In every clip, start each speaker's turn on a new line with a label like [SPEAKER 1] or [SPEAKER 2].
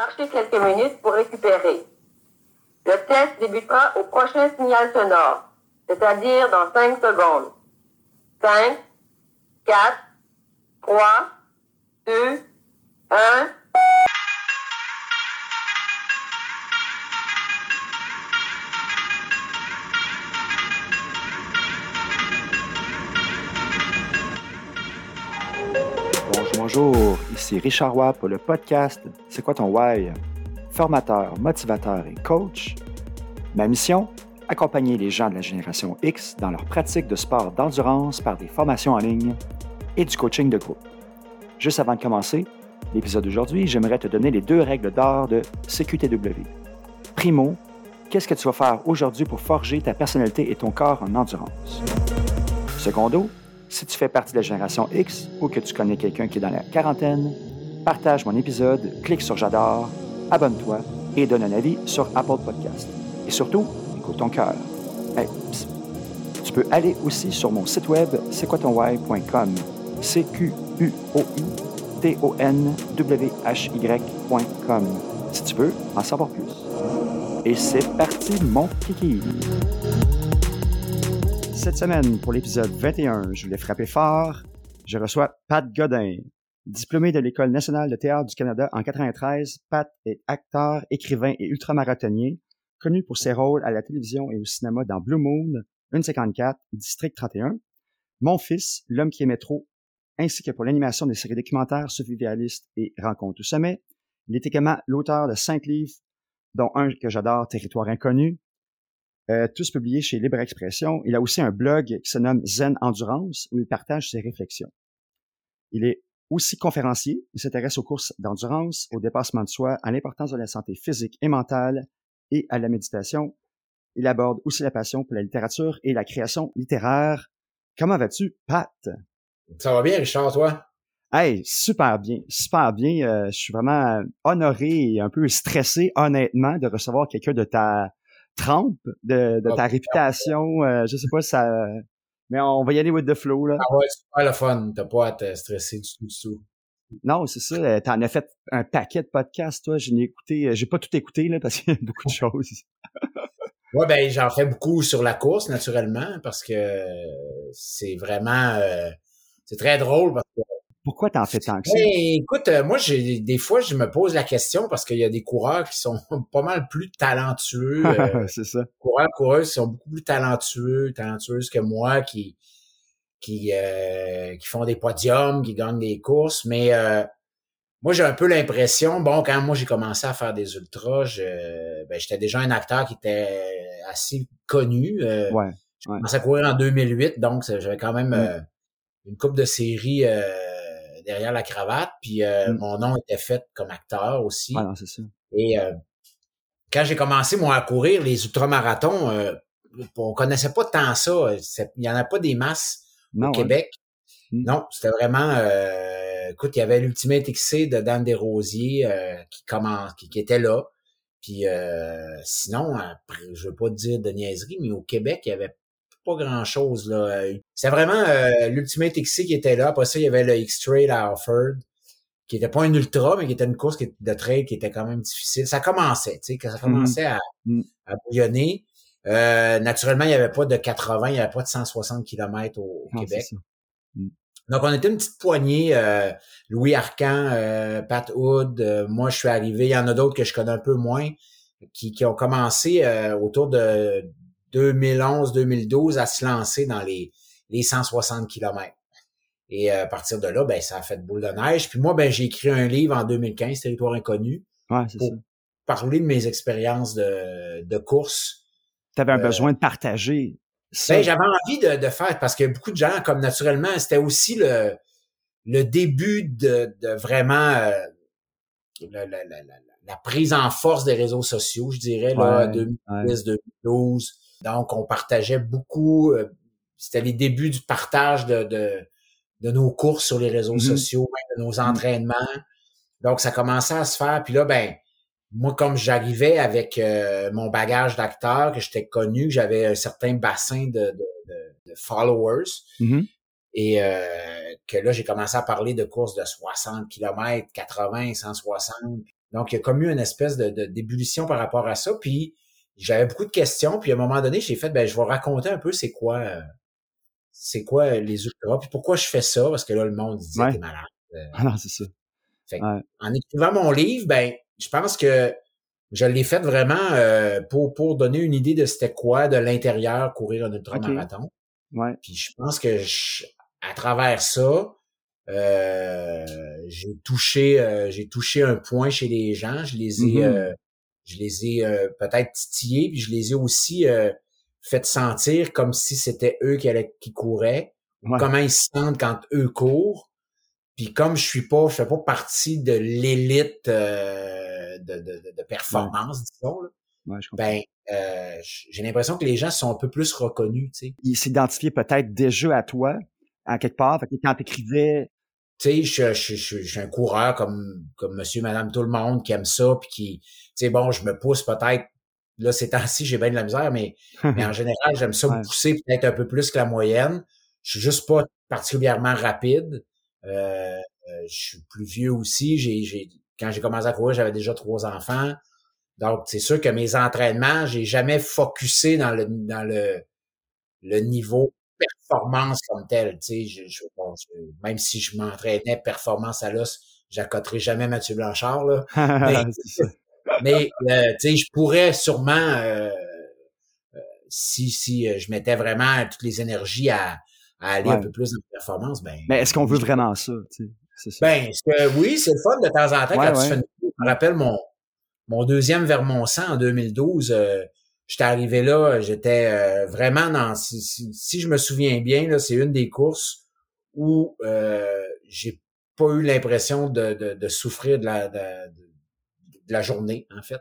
[SPEAKER 1] Marchez quelques minutes pour récupérer. Le test débutera au prochain signal sonore, c'est-à-dire dans 5 secondes. 5, 4, 3, 2, 1.
[SPEAKER 2] Bonjour, ici Richard Watt pour le podcast C'est quoi ton why? Formateur, motivateur et coach. Ma mission? Accompagner les gens de la génération X dans leur pratique de sport d'endurance par des formations en ligne et du coaching de groupe. Juste avant de commencer, l'épisode d'aujourd'hui, j'aimerais te donner les deux règles d'or de CQTW. Primo, qu'est-ce que tu vas faire aujourd'hui pour forger ta personnalité et ton corps en endurance? Secondo, si tu fais partie de la génération X ou que tu connais quelqu'un qui est dans la quarantaine, partage mon épisode, clique sur J'adore, abonne-toi et donne un avis sur Apple Podcast. Et surtout, écoute ton cœur. tu peux aller aussi sur mon site web c'est quoi ton why.com. C Q U O I T O N W H Y.com. Si tu veux en savoir plus. Et c'est parti mon kiki. Cette semaine, pour l'épisode 21, je voulais frapper fort. Je reçois Pat Godin. Diplômé de l'École nationale de théâtre du Canada en 93, Pat est acteur, écrivain et ultramarathonnier, connu pour ses rôles à la télévision et au cinéma dans Blue Moon, 154, District 31, Mon fils, L'homme qui aimait trop, ainsi que pour l'animation des séries documentaires survivalistes et Rencontres au sommet. Il est également l'auteur de cinq livres, dont un que j'adore, Territoire inconnu, euh, tous publiés chez Libre Expression. Il a aussi un blog qui se nomme Zen Endurance où il partage ses réflexions. Il est aussi conférencier. Il s'intéresse aux courses d'endurance, au dépassement de soi, à l'importance de la santé physique et mentale et à la méditation. Il aborde aussi la passion pour la littérature et la création littéraire. Comment vas-tu, Pat?
[SPEAKER 3] Ça va bien, Richard, toi?
[SPEAKER 2] Hey, super bien, super bien. Euh, je suis vraiment honoré et un peu stressé, honnêtement, de recevoir quelqu'un de ta trempe de, de ta réputation. Euh, je sais pas si ça. Mais on va y aller with the flow, là.
[SPEAKER 3] Ah ouais, c'est pas le fun. T'as pas à te stresser du tout, du tout.
[SPEAKER 2] Non, c'est ça. Euh, t'en as fait un paquet de podcasts, toi. Je n'ai écouté, euh, j'ai pas tout écouté, là, parce qu'il y a beaucoup de choses.
[SPEAKER 3] ouais, ben, j'en fais beaucoup sur la course, naturellement, parce que c'est vraiment, c'est très drôle parce que
[SPEAKER 2] pourquoi t'en fais tant que ça?
[SPEAKER 3] Ben, écoute, euh, moi, j'ai des fois, je me pose la question parce qu'il y a des coureurs qui sont pas mal plus talentueux.
[SPEAKER 2] Euh, c'est ça.
[SPEAKER 3] Coureurs, coureuses qui sont beaucoup plus talentueux, talentueuses que moi, qui qui euh, qui font des podiums, qui gagnent des courses. Mais moi, j'ai un peu l'impression, bon, quand moi j'ai commencé à faire des ultras, je, ben, j'étais déjà un acteur qui était assez connu.
[SPEAKER 2] ouais.
[SPEAKER 3] J'ai commencé à courir en 2008, donc j'avais quand même mm. une coupe de séries derrière la cravate. Puis euh, mm. mon nom était fait comme acteur aussi.
[SPEAKER 2] Ah c'est ça.
[SPEAKER 3] Et euh, quand j'ai commencé moi à courir les ultramarathons, euh, on connaissait pas tant ça. Il y en a pas des masses au Québec. Mm. Non, c'était vraiment. écoute, il y avait l'Ultimate XC de Dan Desrosiers qui commence, qui, était là. Puis sinon, je veux pas dire de niaiserie, mais au Québec, il y avait pas grand-chose. là. C'est vraiment euh, l'Ultimate XC qui était là. Après ça, il y avait le X-Trail à Offord, qui était pas un ultra, mais qui était une course de trail qui était quand même difficile. Ça commençait, tu sais, ça mm-hmm. commençait à, mm. à bouillonner. Euh, naturellement, il n'y avait pas de 80, il n'y avait pas de 160 km au, Québec. Mm. Donc, on était une petite poignée. Euh, Louis Arcan, Pat Hood, moi, je suis arrivé. Il y en a d'autres que je connais un peu moins, qui, qui ont commencé autour de 2011-2012 à se lancer dans les, les 160 km. Et euh, à partir de là, ben, ça a fait de boule de neige. Puis moi, ben, j'ai écrit un livre en 2015, Territoire inconnu,
[SPEAKER 2] ouais, pour ça.
[SPEAKER 3] parler de mes expériences de, de course.
[SPEAKER 2] Tu avais un euh, besoin de partager
[SPEAKER 3] ça. Ben, j'avais envie de, de faire, parce que beaucoup de gens, comme naturellement, c'était aussi le, le début de, de vraiment euh, la, la, la, la, prise en force des réseaux sociaux, je dirais, là, 2010, 2012. Donc, on partageait beaucoup. Euh, c'était les débuts du partage de, de, de, nos courses sur les réseaux mm-hmm. sociaux, de nos mm-hmm. entraînements. Donc, ça commençait à se faire. Puis là, ben, moi, comme j'arrivais avec euh, mon bagage d'acteur, que j'étais connu, j'avais un certain bassin de, de, de followers,
[SPEAKER 2] mm-hmm.
[SPEAKER 3] et euh, que là, j'ai commencé à parler de courses de 60 km, 80, 160. Donc, il y a comme eu une espèce de, d'ébullition par rapport à ça. Puis, j'avais beaucoup de questions. Puis, à un moment donné, j'ai fait, ben, je vais raconter un peu c'est quoi, euh, c'est quoi les ultras. Puis, pourquoi je fais ça. Parce que là, le monde disait, t'es malade.
[SPEAKER 2] Euh. ah non, c'est ça.
[SPEAKER 3] En écrivant mon livre, ben, je pense que je l'ai fait vraiment euh, pour, pour donner une idée de c'était quoi de l'intérieur courir un ultramarathon.
[SPEAKER 2] Ouais.
[SPEAKER 3] Puis je pense que à travers ça, euh, j'ai touché euh, j'ai touché un point chez les gens. Je les ai mm-hmm. euh, je les ai peut-être titillés, puis je les ai aussi fait sentir comme si c'était eux qui, allaient, qui couraient. Comment ils se sentent quand eux courent. Puis comme je suis pas, je fais pas partie de l'élite de, de, de, performance, disons. Là, ben, euh, j'ai l'impression que les gens sont un peu plus reconnus.
[SPEAKER 2] Ils s'identifiaient peut-être déjà à toi, à quelque part. Fait que quand t'écrivais...
[SPEAKER 3] Tu sais, je, je, suis un coureur comme, comme monsieur, madame, tout le monde qui aime ça, puis qui, sais, bon, je me pousse peut-être, là, ces temps-ci, j'ai bien de la misère, mais, mais en général, j'aime ça me pousser peut-être un peu plus que la moyenne. Je suis juste pas particulièrement rapide. Euh, euh je suis plus vieux aussi. J'ai, j'ai, quand j'ai commencé à courir, j'avais déjà trois enfants. Donc, c'est sûr que mes entraînements, j'ai jamais focusé dans le dans le, le niveau performance comme tel. Tu sais, je, même si je m'entraînais performance à l'os, j'accoterai jamais Mathieu Blanchard. Là. mais, euh, tu sais, je pourrais sûrement, euh, euh, si, si je mettais vraiment toutes les énergies à, à aller un peu plus dans la performance, ben.
[SPEAKER 2] Mais est-ce qu'on veut vraiment ça?
[SPEAKER 3] Ça. Ben, que, oui, c'est le fun de temps en temps quand tu fais une... Je me rappelle mon, mon deuxième Vermont 100 en 2012, euh, j'étais arrivé là, j'étais euh, vraiment dans, si, si, je me souviens bien, là, c'est une des courses où euh, j'ai pas eu l'impression de, de, souffrir de la, de, la journée, en fait.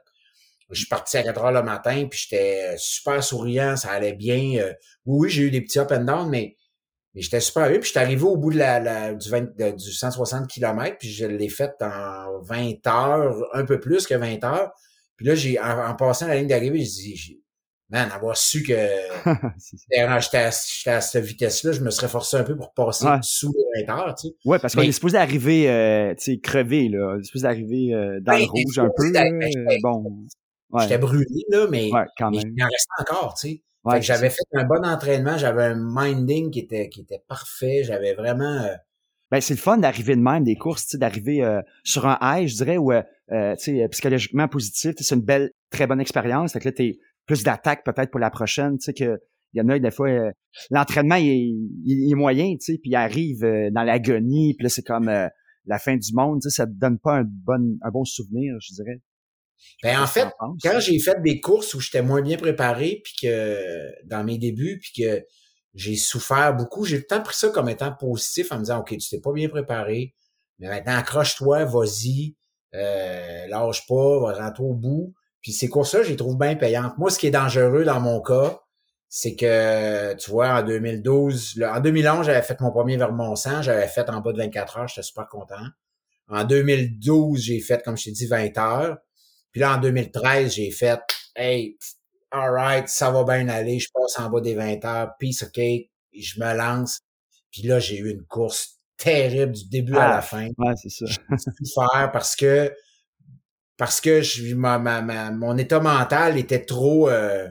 [SPEAKER 3] Je suis parti à 4 heures le matin, puis j'étais super souriant, ça allait bien. Euh, oui, oui, j'ai eu des petits up and down, mais mais j'étais super heureux. Puis j'étais arrivé au bout de la, du, 20, du 160 km, puis je l'ai fait en 20 heures, un peu plus que 20 heures. Puis là, j'ai en, passant la ligne d'arrivée, je dis, man, avoir su que j'étais à, à, cette vitesse-là, je me serais forcé un peu pour passer sous les 20 heures, tu sais.
[SPEAKER 2] Ouais, parce qu'on est supposé arriver, euh, tu sais, crevé, là. On est supposé arriver euh, dans le rouge un peu. Ben, bon.
[SPEAKER 3] J'étais brûlé, là, mais, quand même. mais il en restait encore, tu sais j'avais fait un bon entraînement, j'avais un minding qui était qui était parfait, j'avais vraiment euh,
[SPEAKER 2] ben, c'est le fun d'arriver de même des courses, d'arriver euh, sur un high, je dirais, où euh, psychologiquement positif, c'est une belle, très bonne expérience. Fait que là, t'es plus d'attaque peut-être pour la prochaine, tu sais que il y en a des fois l'entraînement il, est moyen, tu sais, puis il arrive dans l'agonie, puis là c'est comme la fin du monde, tu sais, ça te donne pas un bon un bon souvenir, je dirais.
[SPEAKER 3] Ben en fait, quand j'ai fait des courses où j'étais moins bien préparé, puis que dans mes débuts, puis que j'ai souffert beaucoup, j'ai tout le temps pris ça comme étant positif en me disant OK, tu t'es pas bien préparé, mais maintenant accroche-toi, vas-y, euh, lâche pas, va rentrer au bout. Puis ces courses-là, je les trouve bien payantes. Moi, ce qui est dangereux dans mon cas, c'est que, tu vois, en 2012, en 2011, j'avais fait mon premier Vermont 100, j'avais fait en bas de 24 heures, j'étais super content. En 2012, j'ai fait, comme je t'ai dit, 20 heures. Puis là, en 2013, j'ai fait Hey, alright, ça va bien aller, je passe en bas des 20 heures, peace OK, je me lance. Puis là, j'ai eu une course terrible du début à la ah, fin.
[SPEAKER 2] Ouais, c'est ça.
[SPEAKER 3] faire parce que parce que je, ma, ma, mon état mental était trop euh,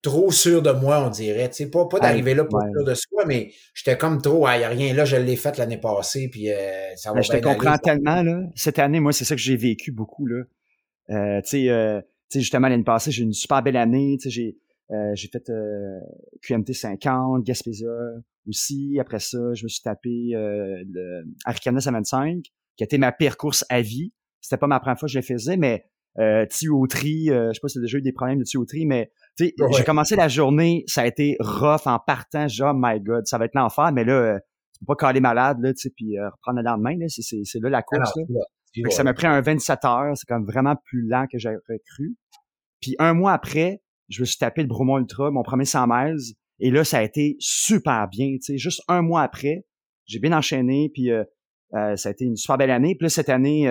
[SPEAKER 3] trop sûr de moi, on dirait. Tu sais, pas, pas d'arriver là pour sûr de soi, mais j'étais comme trop, il n'y a rien là, je l'ai fait l'année passée, puis euh, ça va ben,
[SPEAKER 2] Je te comprends tellement, là. Cette année, moi, c'est ça que j'ai vécu beaucoup, là. Euh, tu sais, euh, justement, l'année passée, j'ai eu une super belle année. Tu sais, j'ai, euh, j'ai fait QMT 50, Gaspésia aussi. Après ça, je me suis tapé le Arcana 75, qui a été ma pire course à vie. C'était pas ma première fois que je le faisais, mais euh, tuyauterie, euh, je sais pas si t'as déjà eu des problèmes de tuyauterie, mais tu j'ai commencé la journée, ça a été rough en partant, genre, oh my god, ça va être l'enfer, mais là, euh, tu peux pas caler malade, là, tu sais, puis euh, reprendre le lendemain, là, c'est, c'est, là la course, là. ça m'a pris un 27 heures, c'est comme vraiment plus lent que j'aurais cru. Puis un mois après, je me suis tapé le Bromont Ultra, mon premier 100 miles, et là, ça a été super bien, tu sais, juste un mois après, j'ai bien enchaîné, puis euh, ça a été une super belle année. Puis là, cette année,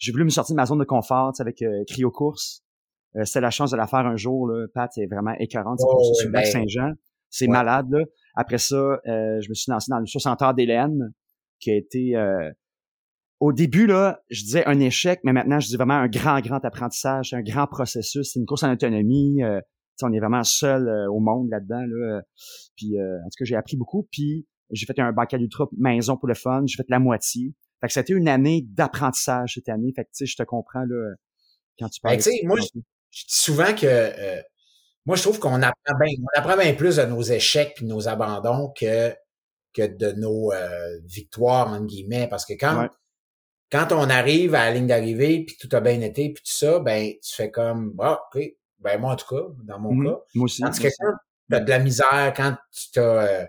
[SPEAKER 2] j'ai voulu me sortir de ma zone de confort avec euh, Cryo Course. Euh, c'était la chance de la faire un jour. Là. Pat, c'est vraiment écœurante. C'est oh, sur le lac ben, Saint-Jean. C'est malade. Là. Après ça, euh, je me suis lancé dans le 60 heures d'Hélène, qui a été... Euh, au début, là, je disais un échec, mais maintenant, je dis vraiment un grand, grand apprentissage, un grand processus. C'est une course en autonomie. Euh, on est vraiment seul euh, au monde là-dedans. Là. Puis, euh, en tout cas, j'ai appris beaucoup. Puis, j'ai fait un bancal ultra maison pour le fun. J'ai fait la moitié. Fait que c'était une année d'apprentissage cette année. Fait que, tu sais, je te comprends, là, quand tu
[SPEAKER 3] ben, parles. Ben, moi, je, dis souvent que moi, je trouve qu'on apprend bien, on apprend bien plus de nos échecs puis de nos abandons que que de nos victoires, entre guillemets. Parce que quand quand on arrive à la ligne d'arrivée, puis tout a bien été, puis tout ça, ben tu fais comme ah, OK, ben moi en tout cas, dans mon mmh cas.
[SPEAKER 2] Moi aussi.
[SPEAKER 3] Quand tu as de la misère, quand tu as, euh,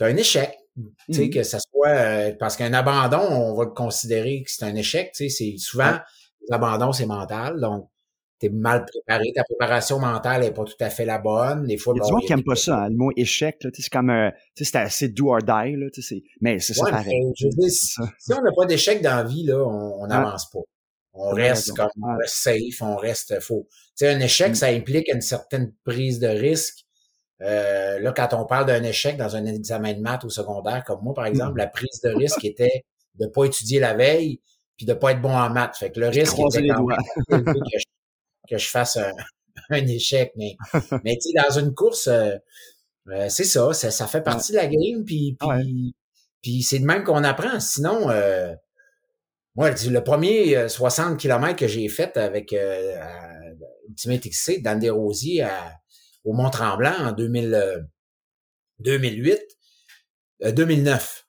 [SPEAKER 3] as un échec, tu sais, mmh que ça soit euh, parce qu'un abandon, on va le considérer que c'est un échec, tu sais, c'est souvent l'abandon, c'est mental. Donc, t'es mal préparé, ta préparation mentale est pas tout à fait la bonne. Des fois,
[SPEAKER 2] il y a qui aiment pas ça, hein, le mot échec, là, c'est comme, euh, c'est assez do or die, là, mais c'est ça pareil.
[SPEAKER 3] si, on n'a pas d'échec dans la vie, là, on n'avance pas. On reste comme, on reste safe, on reste faux. Tu sais, un échec, mm. ça implique une certaine prise de risque. Euh, là, quand on parle d'un échec dans un examen de maths au secondaire, comme moi, par mm. exemple, la prise de risque était de pas étudier la veille puis de pas être bon en maths. Fait que le risque était quand que je fasse un, échec. Mais, mais tu sais, dans une course, euh, euh, c'est ça, ça, fait partie de la game, puis, puis, puis c'est de même qu'on apprend. Sinon, euh, moi, le premier 60 km que j'ai fait avec euh, Ultimate XC dans des rosiers au Mont-Tremblant en 2000, 2008, 2009.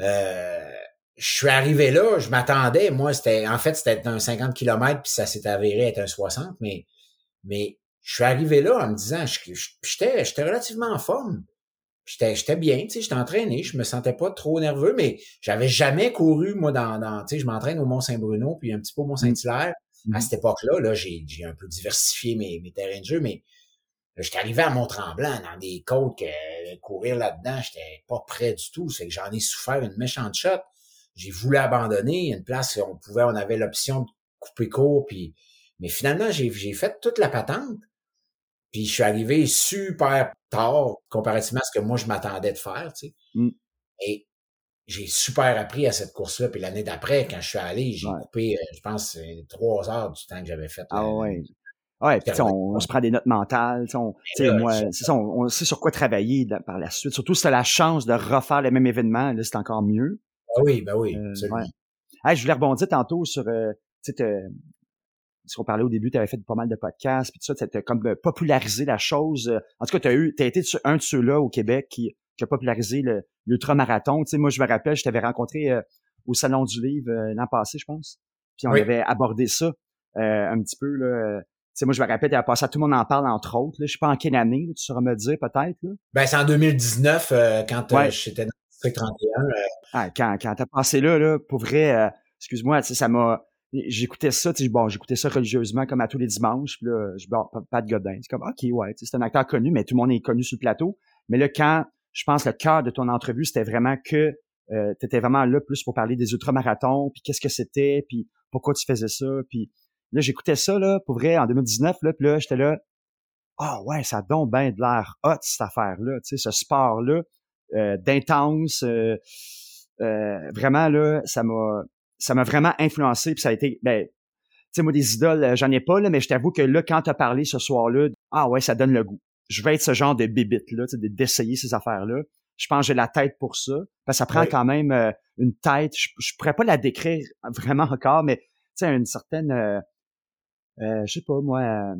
[SPEAKER 3] Euh, je suis arrivé là, je m'attendais, moi, c'était, en fait, c'était un 50 km, puis ça s'est avéré être un 60, mais, mais je suis arrivé là en me disant, j'étais, j'étais relativement en forme. J'étais, j'étais bien, tu sais, j'étais entraîné, je me sentais pas trop nerveux, mais j'avais jamais couru, moi, dans, dans tu sais, je m'entraîne au Mont-Saint-Bruno, puis un petit peu au Mont-Saint-Hilaire. À mmh. cette époque-là, là, j'ai, j'ai un peu diversifié mes, mes terrains de jeu, mais j'étais arrivé à Mont-Tremblant, dans des côtes que courir là-dedans, j'étais pas prêt du tout. C'est que j'en ai souffert une méchante shot j'ai voulu abandonner. Une place où on pouvait, on avait l'option de couper court, puis mais finalement, j'ai, j'ai fait toute la patente. Puis je suis arrivé super tard comparativement à ce que moi je m'attendais de faire, tu sais. Mm. Et j'ai super appris à cette course-là. Puis l'année d'après, quand je suis allé, j'ai coupé, euh, je pense, trois heures du temps que j'avais fait.
[SPEAKER 2] Ah ouais. Ouais, puis on, on, se prend des notes mentales, on, moi, c'est ça, on, sait sur quoi travailler par la suite. Surtout si tu as la chance de refaire le même événement, là, c'est encore mieux.
[SPEAKER 3] Ah oui, ben oui, euh,
[SPEAKER 2] je voulais rebondir tantôt sur, euh, tu sais, ce qu'on parlait au début, tu avais fait pas mal de podcasts, puis tout ça, tu comme euh, popularisé la chose. En tout cas, tu as eu, as été un de ceux-là au Québec qui, qui a popularisé l'ultramarathon. Tu sais, moi, je me rappelle, je t'avais rencontré au Salon du Livre l'an passé, je pense. Puis on avait abordé ça un petit peu, là. Sais, moi, je me rappelle, tu passé à Tout le monde en parle, entre autres. Là. Je sais pas en quelle année, tu sauras me dire, peut-être.
[SPEAKER 3] Ben, c'est en 2019, quand j'étais dans 31. Euh,
[SPEAKER 2] ah, quand, quand t'as passé là, là, pour vrai, euh, excuse-moi, ça m'a. J'écoutais ça, tu sais, bon, j'écoutais ça religieusement comme à tous les dimanches, puis là, je bon, pas de Godin. C'est comme OK, ouais, c'est un acteur connu, mais tout le monde est connu sur le plateau. Mais là, quand je pense le cœur de ton entrevue, c'était vraiment que euh, tu étais vraiment là plus pour parler des ultramarathons, puis qu'est-ce que c'était, puis pourquoi tu faisais ça, puis là j'écoutais ça là pour vrai en 2019 là, puis là j'étais là ah ouais, ça donne bien de l'air hot cette affaire là, tu sais ce sport là euh, d'intense. Euh, euh, vraiment là, ça m'a ça m'a vraiment influencé. Puis ça a été, ben, tu sais, moi des idoles, j'en ai pas là, mais je t'avoue que là, quand t'as parlé ce soir-là, ah ouais, ça donne le goût. Je vais être ce genre de bibite là, d'essayer ces affaires-là. Je pense que j'ai la tête pour ça. Parce que ça prend quand même une tête. Je, je pourrais pas la décrire vraiment encore, mais tu sais, une certaine, euh, je sais pas moi,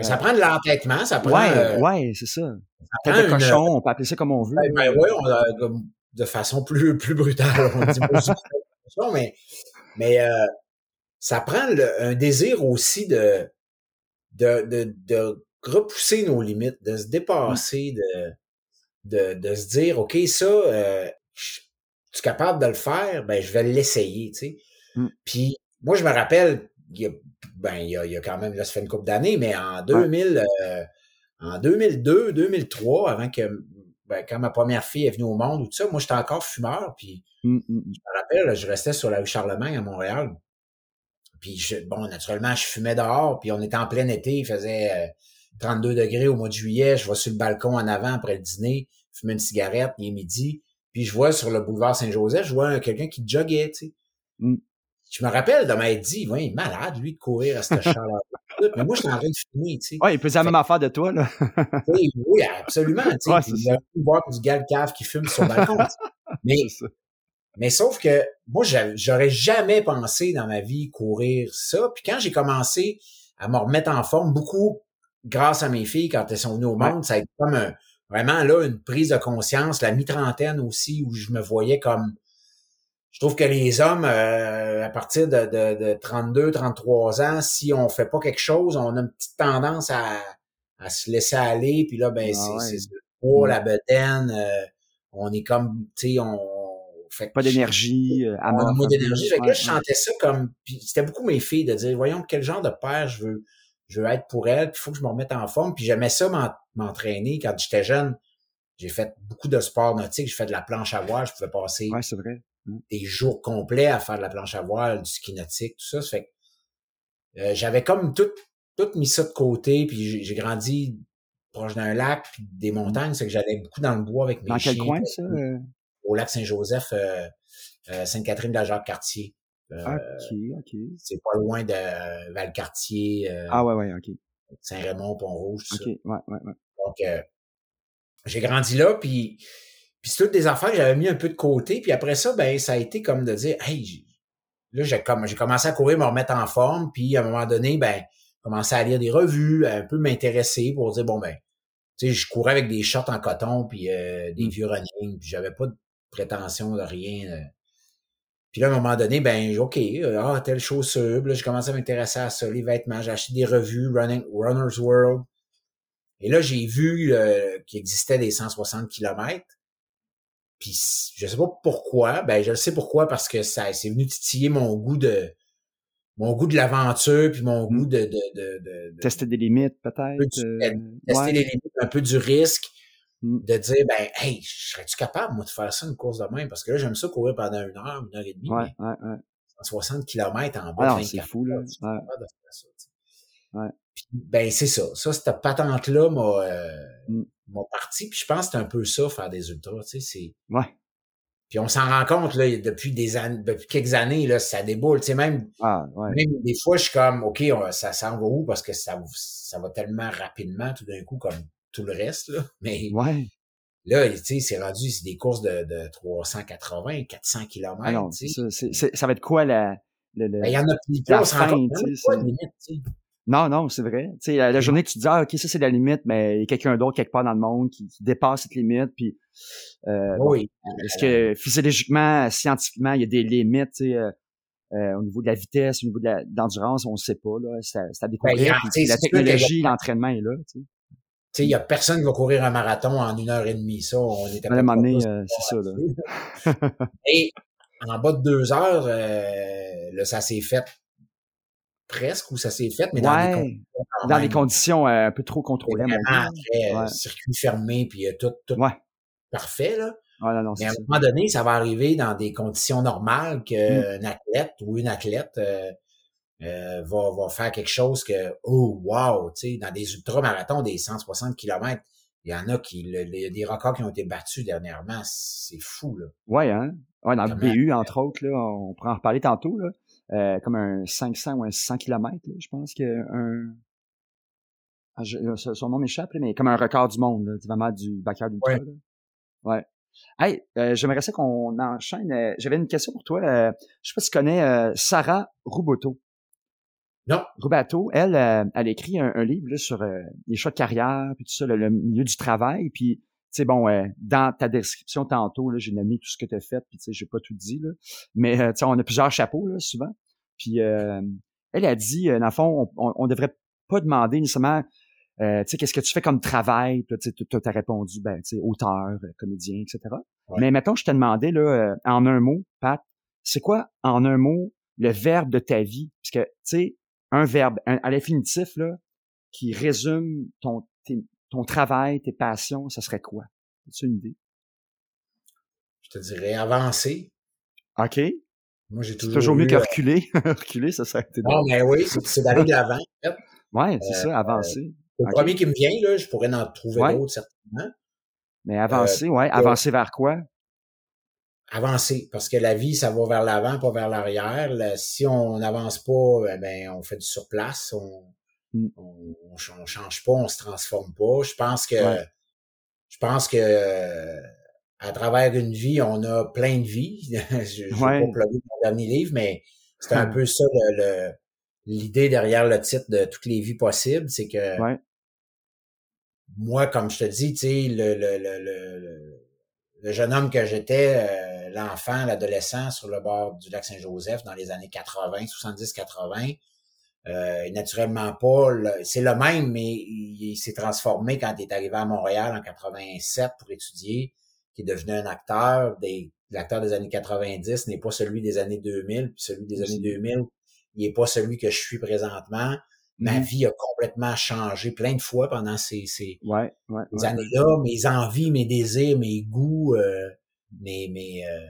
[SPEAKER 3] ça euh, prend de l'entêtement, ça prend.
[SPEAKER 2] Ouais, euh, ouais, c'est ça. ça de cochon, on peut appeler ça comme on veut.
[SPEAKER 3] Ben, ben on de façon plus, plus brutale, on dit mais, mais euh, ça prend un désir aussi de, de, de, de repousser nos limites, de se dépasser, de, de, de se dire, OK, ça, euh, je suis capable de le faire, ben je vais l'essayer, tu sais. Mm. Puis moi, je me rappelle, il y a ben, il y a, il y a quand même, là, ça fait une couple d'années, mais en 2000, euh, en 2002, 2003, avant que, ben, quand ma première fille est venue au monde ou tout ça, moi, j'étais encore fumeur, puis mmh, mmh, mmh. je me rappelle, je restais sur la rue Charlemagne à Montréal. Puis, je, bon, naturellement, je fumais dehors, puis on était en plein été, il faisait 32 euh, degrés au mois de juillet, je vais sur le balcon en avant après le dîner, fumer une cigarette, il est midi, puis je vois sur le boulevard Saint-Joseph, je vois quelqu'un qui joguait, tu sais. mm. Je me rappelle de m'être dit, ouais, il est malade, lui, de courir à cette chaleur Mais moi, je suis en train de filmer, tu sais.
[SPEAKER 2] Ouais, il peut dire la même affaire de toi, là.
[SPEAKER 3] oui, oui, absolument, tu sais. Ouais, il a voir du gars cave qui fume sur le balcon. mais, mais sauf que moi, j'aurais jamais pensé dans ma vie courir ça. Puis quand j'ai commencé à me remettre en forme, beaucoup grâce à mes filles quand elles sont venues au monde, ça a été comme un, vraiment là une prise de conscience, la mi-trentaine aussi, où je me voyais comme je trouve que les hommes, euh, à partir de, de, de, 32, 33 ans, si on fait pas quelque chose, on a une petite tendance à, à se laisser aller, puis là, ben, ah c'est pour mm. la bedaine, euh, on est comme, tu sais, on
[SPEAKER 2] fait pas d'énergie,
[SPEAKER 3] euh, mort. d'énergie. Fait que là, je chantais ça comme, puis c'était beaucoup mes filles de dire, voyons, quel genre de père je veux, je veux être pour elle, puis il faut que je me remette en forme, puis j'aimais ça m'entraîner quand j'étais jeune. J'ai fait beaucoup de sport nautique, j'ai fait de la planche à voile, je pouvais passer
[SPEAKER 2] ouais, c'est vrai.
[SPEAKER 3] Des jours complets à faire de la planche à voile, du ski nautique, tout ça. ça fait euh, j'avais comme tout, tout mis ça de côté, puis j'ai grandi proche d'un lac, puis des mmh. montagnes, c'est que j'allais beaucoup dans le bois avec mes
[SPEAKER 2] dans
[SPEAKER 3] chiens.
[SPEAKER 2] Dans quel coin, ça? Euh?
[SPEAKER 3] Au lac Saint-Joseph, euh, Sainte-Catherine de la Jacques-Cartier.
[SPEAKER 2] OK, OK.
[SPEAKER 3] C'est pas loin de Valcartier.
[SPEAKER 2] ah ouais, ouais, OK.
[SPEAKER 3] Saint-Raymond, Pont-Rouge, tout
[SPEAKER 2] OK, ouais, ouais, ouais.
[SPEAKER 3] Donc, j'ai grandi là, puis puis c'est toutes des affaires que j'avais mis un peu de côté. Puis après ça, ben ça a été comme de dire, hey, là j'ai comme j'ai commencé à courir, me remettre en forme. Puis à un moment donné, ben commencé à lire des revues, un peu m'intéresser pour dire bon ben, tu sais, je courais avec des shorts en coton puis euh, des mmh. vieux running, puis j'avais pas de prétention de rien. Euh. Puis là, à un moment donné, ben, OK, euh, ah, telle chaussure. Là, j'ai commencé à m'intéresser à ça, les vêtements. J'ai acheté des revues, Running, Runner's World. Et là, j'ai vu qu'il existait des 160 km. Puis je sais pas pourquoi, ben je le sais pourquoi parce que ça c'est venu titiller mon goût de mon goût de l'aventure puis mon goût mmh. de, de, de,
[SPEAKER 2] tester des limites peut-être
[SPEAKER 3] euh, tester les limites un peu du risque mmh. de dire ben hey serais-tu capable moi de faire ça une course de même? Parce que là j'aime ça courir pendant une heure une heure et demie
[SPEAKER 2] ouais, ouais, ouais.
[SPEAKER 3] 160 km en bas
[SPEAKER 2] ah c'est fou là
[SPEAKER 3] ouais. ben c'est ça ça cette patente là m'a euh, mmh mon parti. Puis je pense que c'est un peu ça, faire des ultras. Tu sais, c'est.
[SPEAKER 2] Ouais.
[SPEAKER 3] Puis on s'en rend compte là, depuis des années, depuis quelques années, là, ça déboule. Tu sais, même,
[SPEAKER 2] ah, ouais.
[SPEAKER 3] même des fois, je suis comme OK, ça s'en va où? Parce que ça, ça va tellement rapidement tout d'un coup comme tout le reste. Là. Mais
[SPEAKER 2] ouais.
[SPEAKER 3] là, tu sais, c'est rendu, c'est des courses de, de 380, 400 km. Ah non,
[SPEAKER 2] tu sais. ça va être quoi la. Le,
[SPEAKER 3] ben, il y en a plus, on se rend compte.
[SPEAKER 2] Non, non, c'est vrai. Tu sais, la, journée que tu dis, ah, OK, ça, c'est la limite, mais il y a quelqu'un d'autre quelque part dans le monde qui, dépasse cette limite. Puis, euh, oui. Est-ce que physiologiquement, scientifiquement, il y a des limites, tu sais, euh, euh, au niveau de la vitesse, au niveau de l'endurance, on ne sait pas. Là, c'est, à ben, la technologie, l'entraînement est là. Tu
[SPEAKER 3] sais, il y a personne qui va courir un marathon en une heure et demie. Ça, on était
[SPEAKER 2] pas. Euh, c'est ça. Là.
[SPEAKER 3] et en bas de deux heures, euh, là, ça s'est fait presque où ça s'est fait, mais dans, des
[SPEAKER 2] conditions euh, un peu trop contrôlées.
[SPEAKER 3] Vraiment euh, circuit fermé, puis euh, tout, tout parfait. Là.
[SPEAKER 2] non,
[SPEAKER 3] mais à un moment donné, ça va arriver dans des conditions normales qu'un mmh. athlète ou une athlète va, va faire quelque chose que, oh, wow, tu sais, dans des ultramarathons, des 160 km, il y en a qui, il y a des records qui ont été battus dernièrement, c'est fou, là.
[SPEAKER 2] Ouais, hein? Ouais, dans le BU, entre autres, là, on pourra en reparler tantôt, là. Euh, comme un 500 ou un 600 km, je pense qu'un... Ah, son nom m'échappe, mais comme un record du monde, là, vraiment du backer du Ouais. ouais. Hey, euh, j'aimerais ça qu'on enchaîne. Euh, j'avais une question pour toi. je sais pas si tu connais Sarah Rouboto.
[SPEAKER 3] Non.
[SPEAKER 2] Roubato, elle, elle a écrit un, livre là, sur les choix de carrière, puis tout ça, le, milieu du travail. Puis sais, bon, euh, dans ta description tantôt, là, j'ai nommé tout ce que tu as fait, puis tu sais, j'ai pas tout dit, là. Mais euh, tu sais, on a plusieurs chapeaux, là, souvent. Puis euh, elle a dit, dans le fond, on, on, devrait pas demander nécessairement euh, tu sais, qu'est-ce que tu fais comme travail? Tu as répondu, ben, tu sais, auteur, comédien, etc. Mais maintenant, je te demandais, là, en un mot, Pat, c'est quoi, en un mot, le verbe de ta vie? Parce que, tu sais, un verbe, à l'infinitif, là, qui résume ton, ton travail, tes passions, ça serait quoi? As-tu une idée?
[SPEAKER 3] Je te dirais avancer.
[SPEAKER 2] OK.
[SPEAKER 3] Moi, j'ai
[SPEAKER 2] toujours. toujours mieux que reculer. reculer, ça serait
[SPEAKER 3] Non, mais oui, c'est d'aller de l'avant. En fait.
[SPEAKER 2] Ouais, c'est ça, euh, avancer.
[SPEAKER 3] le premier qui me vient, là, je pourrais en trouver d'autres, certainement.
[SPEAKER 2] Mais avancer, euh, ouais. Avancer vers quoi?
[SPEAKER 3] avancer parce que la vie, ça va vers l'avant, pas vers l'arrière. Si on n'avance pas, eh ben, on fait du surplace, on, mm. on, change pas, on se transforme pas. Je pense que je pense que à travers une vie, on a plein de vies. je ne vais pas plugger mon dernier livre, mais c'est un peu ça l'idée derrière le titre de toutes les vies possibles, c'est que moi, comme je te dis, tu sais, le, le, le, le, jeune homme que j'étais, euh, l'enfant, l'adolescent sur le bord du lac Saint-Joseph dans les années 80, 70-80, euh, naturellement pas, c'est le même, mais il, s'est transformé quand il est arrivé à Montréal en 87 pour étudier, qui est devenu un acteur. Des, l'acteur des années 90 n'est pas celui des années 2000, puis celui des années 2000, il est pas celui que je suis présentement ma mmh vie a complètement changé plein de fois pendant ces, ces, années-là. Mes envies, mes désirs, mes goûts, euh, mes, mes euh,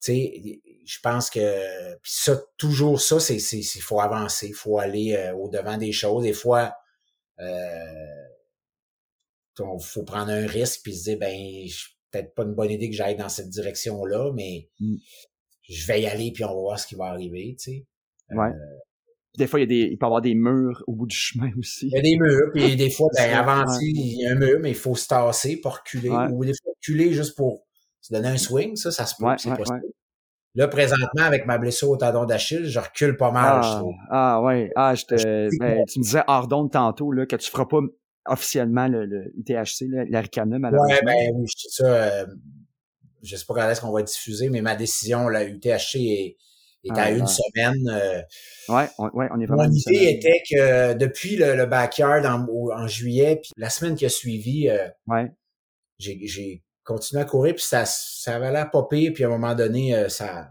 [SPEAKER 3] tu sais, je pense que ça, toujours ça, c'est, c'est, il faut avancer, il faut aller euh, au devant des choses. Des fois, euh, faut prendre un risque puis se dire, ben, peut-être pas une bonne idée que j'aille dans cette direction-là, mais mmh. je vais y aller puis on va voir ce qui va arriver, tu sais.
[SPEAKER 2] Ouais. Euh, des fois, il, y a des, il peut y avoir des murs au bout du chemin aussi.
[SPEAKER 3] Il y a des murs, puis des fois, ben, avancer, il y a un mur, mais il faut se tasser pour reculer. Ou des fois, reculer juste pour se donner un swing, ça, ça se peut, c'est possible. Là, présentement, avec ma blessure au tendon d'Achille, je recule pas mal,
[SPEAKER 2] ah,
[SPEAKER 3] je trouve.
[SPEAKER 2] Ah, ouais. Ah, je te, ben, tu me disais hors d'onde tantôt, là, que tu feras pas officiellement le, le UTHC, l'Aricana, malheureusement.
[SPEAKER 3] Ouais, ben oui, je dis ça, euh, je sais pas quand est-ce qu'on va diffuser, mais ma décision, la UTHC est, et à une semaine. Euh,
[SPEAKER 2] ouais, on, ouais, on est vraiment.
[SPEAKER 3] Mon idée était que depuis le, backyard en, en, juillet, puis la semaine qui a suivi, euh,
[SPEAKER 2] ouais.
[SPEAKER 3] j'ai continué à courir, puis ça, ça avait l'air pas pire, puis à un moment donné, euh, ça,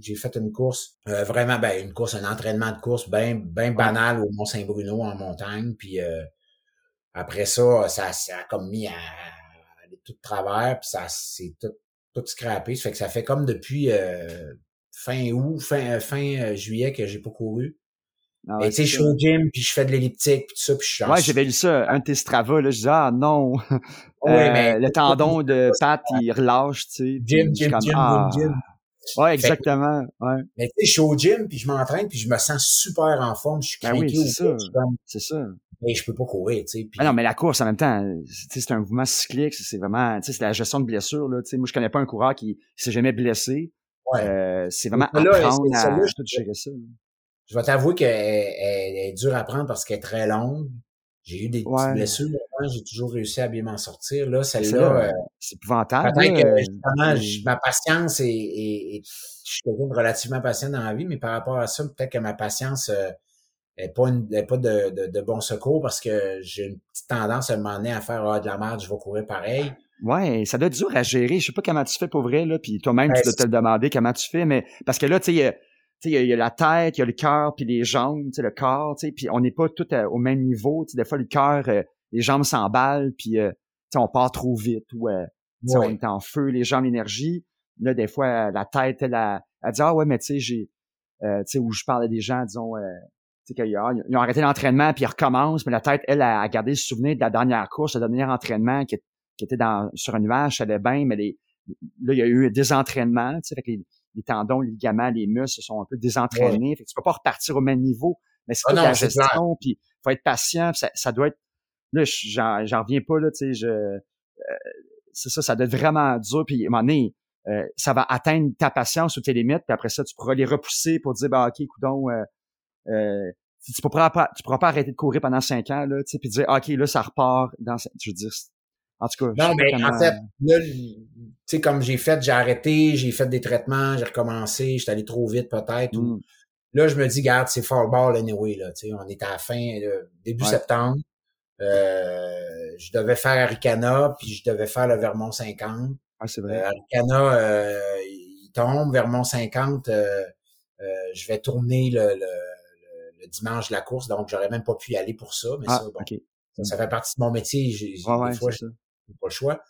[SPEAKER 3] j'ai fait une course, euh, vraiment, ben, une course, un entraînement de course bien ben banal au Mont-Saint-Bruno en montagne, puis après ça, ça, ça a comme mis à, aller tout de travers, puis ça, c'est tout, tout scrappé, ça fait que ça fait comme depuis fin août, fin, euh, fin euh, juillet que j'ai pas couru. Ah tu sais, je suis au gym, puis je fais de l'elliptique, puis tout ça, puis je suis
[SPEAKER 2] Ouais, j'avais lu ça, un de tes Strava, là, je disais, ah non, ouais, mais, euh, le tendon de Pat, il relâche, tu sais.
[SPEAKER 3] Gym, gym, gym,
[SPEAKER 2] ah.
[SPEAKER 3] gym,
[SPEAKER 2] Ouais, exactement, ouais.
[SPEAKER 3] Mais tu sais, je suis au gym, puis je m'entraîne, puis je me sens super en forme, je suis
[SPEAKER 2] ben oui, c'est ça, c'est ça.
[SPEAKER 3] Mais je peux pas courir, tu sais.
[SPEAKER 2] Ah non, mais la course, en même temps, c'est un mouvement cyclique, c'est vraiment, tu sais, c'est la gestion de blessure, là, tu sais. Moi, je connais pas un coureur qui, qui s'est jamais blessé, euh, c'est vraiment apprendre à, tout gérer ça.
[SPEAKER 3] Je vais t'avouer qu'elle est dure à prendre parce qu'elle est très longue. J'ai eu des petites blessures, j'ai toujours réussi à bien m'en sortir. Là, celle-là,
[SPEAKER 2] euh, c'est épouvantable.
[SPEAKER 3] Peut-être que justement, ma patience est, est, je suis relativement patient dans la vie, mais par rapport à ça, peut-être que ma patience euh, est pas, une, est pas de, de, de, bon secours parce que j'ai une petite tendance à demander à faire ah, de la merde, je vais courir pareil.
[SPEAKER 2] Ouais, ça doit être dur à gérer. Je sais pas comment tu fais pour vrai, là, puis toi-même, tu dois te le demander comment tu fais, mais parce que là, tu sais, il y, a la tête, il y a le cœur, puis les jambes, le corps, puis on n'est pas tous au même niveau. Des fois, le cœur, euh, les jambes s'emballent, puis euh, on part trop vite, ou euh, on est en feu, les jambes, l'énergie. Là, des fois, la tête, elle, a, elle dit, ah ouais, mais tu sais, j'ai, tu sais, où je parlais des gens, disons, tu sais, ils ont arrêté l'entraînement, puis ils recommencent, mais la tête, elle, a, gardé le souvenir de la dernière course, le dernier entraînement qui qui était dans, sur un nuage, ça allait bien, mais les, là, il y a eu des entraînements, tu sais, fait les, les, tendons, les ligaments, les muscles sont un peu désentraînés. Fait que tu peux pas repartir au même niveau. Mais c'est ah la gestion, puis faut être patient, ça, ça doit être. Là, j'en reviens pas, là, tu sais, je. Euh, c'est ça, ça doit être vraiment dur. Puis à un moment donné, euh, ça va atteindre ta patience ou tes limites, puis après ça, tu pourras les repousser pour dire bah OK, coudon, euh, euh, tu pourras pas tu pourras pas arrêter de courir pendant cinq ans, là, tu sais, puis dire OK, là, ça repart dans je veux dire, en tout cas.
[SPEAKER 3] Non, mais en fait, là, tu sais, comme j'ai fait, j'ai arrêté, j'ai fait des traitements, j'ai recommencé, j'étais allé trop vite peut-être. Mmh. Là, je me dis, garde, c'est fall ball anyway, là, tu sais, on est à la fin, début septembre. Euh, je devais faire Aricana, puis je devais faire le Vermont 50.
[SPEAKER 2] Ah, c'est vrai.
[SPEAKER 3] Euh, Aricana, euh, il tombe, Vermont 50, euh, je vais tourner le, le, le, dimanche de la course, donc j'aurais même pas pu y aller pour ça, mais ah, ça, bon, ça, fait partie de mon métier. J'ai,
[SPEAKER 2] ouais,
[SPEAKER 3] pas le choix.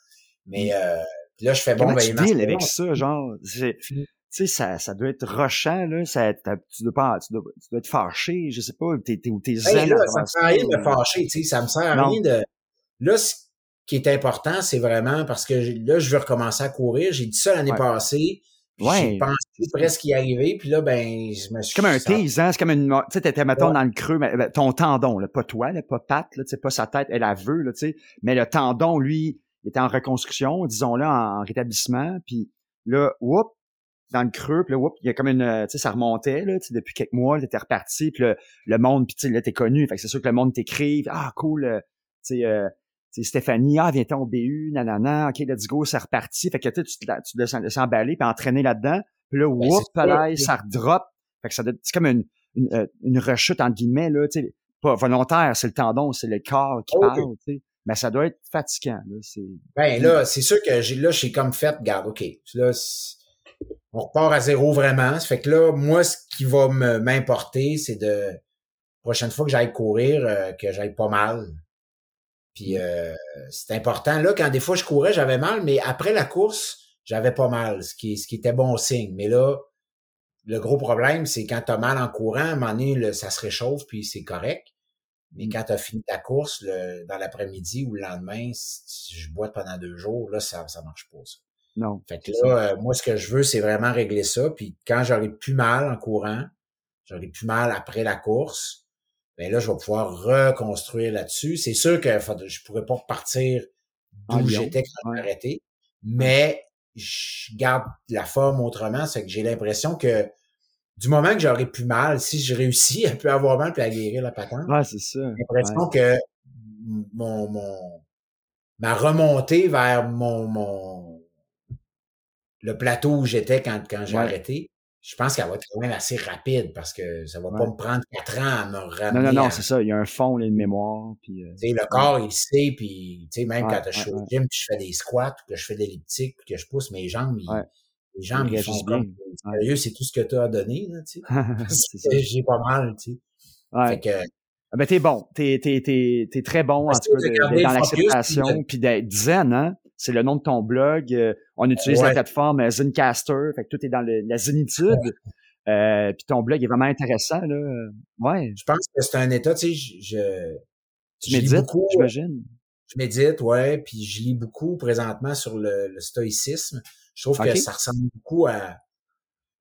[SPEAKER 3] Mais euh, là, je fais
[SPEAKER 2] bon, ben, tu deals avec ça, genre, tu sais, ça, ça doit être rochant, là, ça, tu dois pas, tu dois, tu dois être fâché, je sais pas, t'es, t'es, t'es
[SPEAKER 3] hey, là, ça me sert à rien de fâcher, tu sais, ça me sert à rien de, là, qui est important, c'est vraiment parce que là, je veux recommencer à courir. J'ai dit ça l'année passée. Ouais. J'ai pensé presque y arriver, puis là, ben, je me suis...
[SPEAKER 2] C'est comme un tease, hein? C'est comme une... Tu sais, t'étais, mettons, dans le creux, mais, ben, ton tendon, là, pas toi, là, pas Pat, là, tu sais, pas sa tête, elle a veut, là, tu sais, mais le tendon, lui, il était en reconstruction, disons-le, en, rétablissement, puis là, whoop, dans le creux, puis là, whoop, il y a comme une... Tu sais, ça remontait, là, tu sais, depuis quelques mois, t'étais reparti, puis le, le monde, puis tu sais, là, t'es connu, fait que c'est sûr que le monde t'écrit, ah, cool, euh, tu sais... Euh, Stéphanie, ah, viens-t'en au BU, nanana, ok, let's go, c'est reparti. Fait que tu, tu, tu te laisses emballer puis entraîner là-dedans. Puis là, ben, whoop, ça redrop. Fait que ça c'est comme une, une, euh, une, rechute, entre guillemets, là, tu sais, pas volontaire, c'est le tendon, c'est le corps qui parle, tu sais. Mais ça doit être fatigant, là.
[SPEAKER 3] Ben là, c'est sûr que j'ai là, j'ai comme fait, regarde, OK, là, on repart à zéro vraiment. Ça fait que là, moi, ce qui va m'importer, c'est de prochaine fois que j'aille courir, euh, que j'aille pas mal. Puis euh, c'est important. Là, quand des fois je courais, j'avais mal, mais après la course, j'avais pas mal, ce qui, ce qui était bon signe. Mais là, le gros problème, c'est quand tu as mal en courant, à un moment donné, ça se réchauffe, puis c'est correct. Mais mmh. quand tu as fini ta course le, dans l'après-midi ou le lendemain, si je boite pendant deux jours, là, ça ça marche pas, ça.
[SPEAKER 2] Non.
[SPEAKER 3] Fait que là, euh, moi, ce que je veux, c'est vraiment régler ça. Puis quand j'aurai plus mal en courant, j'aurai plus mal après la course, ben là, je vais pouvoir reconstruire là-dessus. C'est sûr que je pourrais pas repartir d'où j'étais quand j'ai arrêté, mais je garde la forme autrement, c'est que j'ai l'impression que du moment que j'aurais plus mal, si je réussis à plus avoir mal puis à guérir la patente,
[SPEAKER 2] ouais, c'est ça.
[SPEAKER 3] j'ai l'impression que mon, mon ma remontée vers mon, mon le plateau où j'étais quand, quand j'ai arrêté, je pense qu'elle va être quand même assez rapide parce que ça va pas me prendre quatre ans à me ramener.
[SPEAKER 2] Non, non, non, c'est ça. Il y a un fond, une mémoire. Puis,
[SPEAKER 3] euh, le corps, il sait. Puis, même quand je suis au gym, puis je fais des squats, ou que je fais des elliptiques, puis que je pousse mes jambes, les jambes, ils font comme... Sérieux, c'est tout ce que tu as donné. Là, J'ai pas mal. Tu sais. Fait que,
[SPEAKER 2] ah ben t'es bon, t'es t'es t'es t'es très bon en tout cas dans l'acceptation puis d'être zen hein c'est le nom de ton blog. Euh, on utilise la plateforme euh, Zencaster, fait que tout est dans la zénitude. Euh, puis ton blog est vraiment intéressant là. Ouais.
[SPEAKER 3] Je pense que c'est un état, tu sais, je,
[SPEAKER 2] tu médites, j'imagine.
[SPEAKER 3] Je médite, ouais, puis je lis beaucoup présentement sur le, stoïcisme. Je trouve que ça ressemble beaucoup à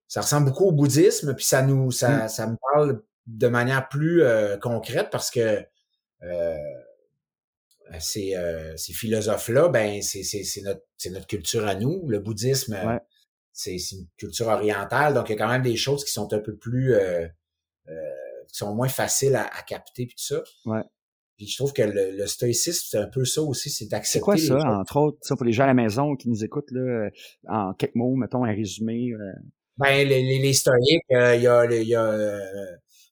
[SPEAKER 3] ça ressemble beaucoup au bouddhisme, puis ça nous ça, mm. ça me parle de manière plus concrète parce que euh, ces, euh, ces philosophes-là, ben c'est, c'est, notre, c'est notre culture à nous. Le bouddhisme, euh, c'est, c'est une culture orientale, donc il y a quand même des choses qui sont un peu plus euh, qui sont moins faciles à, capter puis tout ça.
[SPEAKER 2] Ouais.
[SPEAKER 3] Puis je trouve que le, stoïcisme, c'est un peu ça aussi, c'est d'accepter.
[SPEAKER 2] C'est quoi ça, entre autres, ça pour les gens à la maison qui nous écoutent là, en quelques mots, mettons un résumé.
[SPEAKER 3] Ben les, les, stoïques, il y a, y a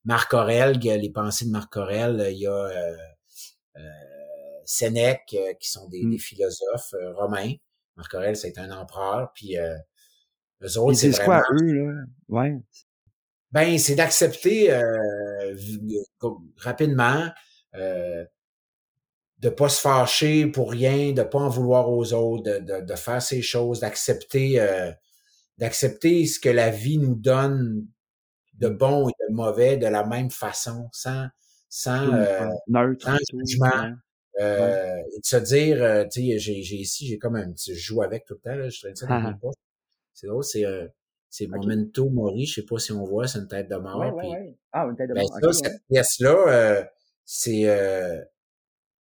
[SPEAKER 3] Marc Aurèle, il y a les pensées de Marc Aurèle, il y a Sénèque, euh, qui sont des, mmh. philosophes euh, romains. Marc Aurèle, c'est un empereur, puis euh, eux autres, c'est vraiment... quoi,
[SPEAKER 2] eux, là? Ouais.
[SPEAKER 3] Ben, c'est d'accepter euh, rapidement, euh, de pas se fâcher pour rien, de pas en vouloir aux autres, de, de, de faire ces choses, d'accepter euh, d'accepter ce que la vie nous donne de mmh. bon et de mauvais de la même façon, sans sans, euh,
[SPEAKER 2] Neutre,
[SPEAKER 3] sans jugement, euh, et de se dire, euh, tu sais, j'ai, j'ai ici, j'ai comme un petit, je joue avec tout le temps, là, je traîne ça dans mes poches. C'est drôle, c'est, euh, c'est okay. Memento Mori, je sais pas si on voit, c'est une tête de mort.
[SPEAKER 2] Ouais, ouais, ouais. Ah, une tête de
[SPEAKER 3] ben,
[SPEAKER 2] mort.
[SPEAKER 3] Ça, cette pièce-là, euh, c'est, euh,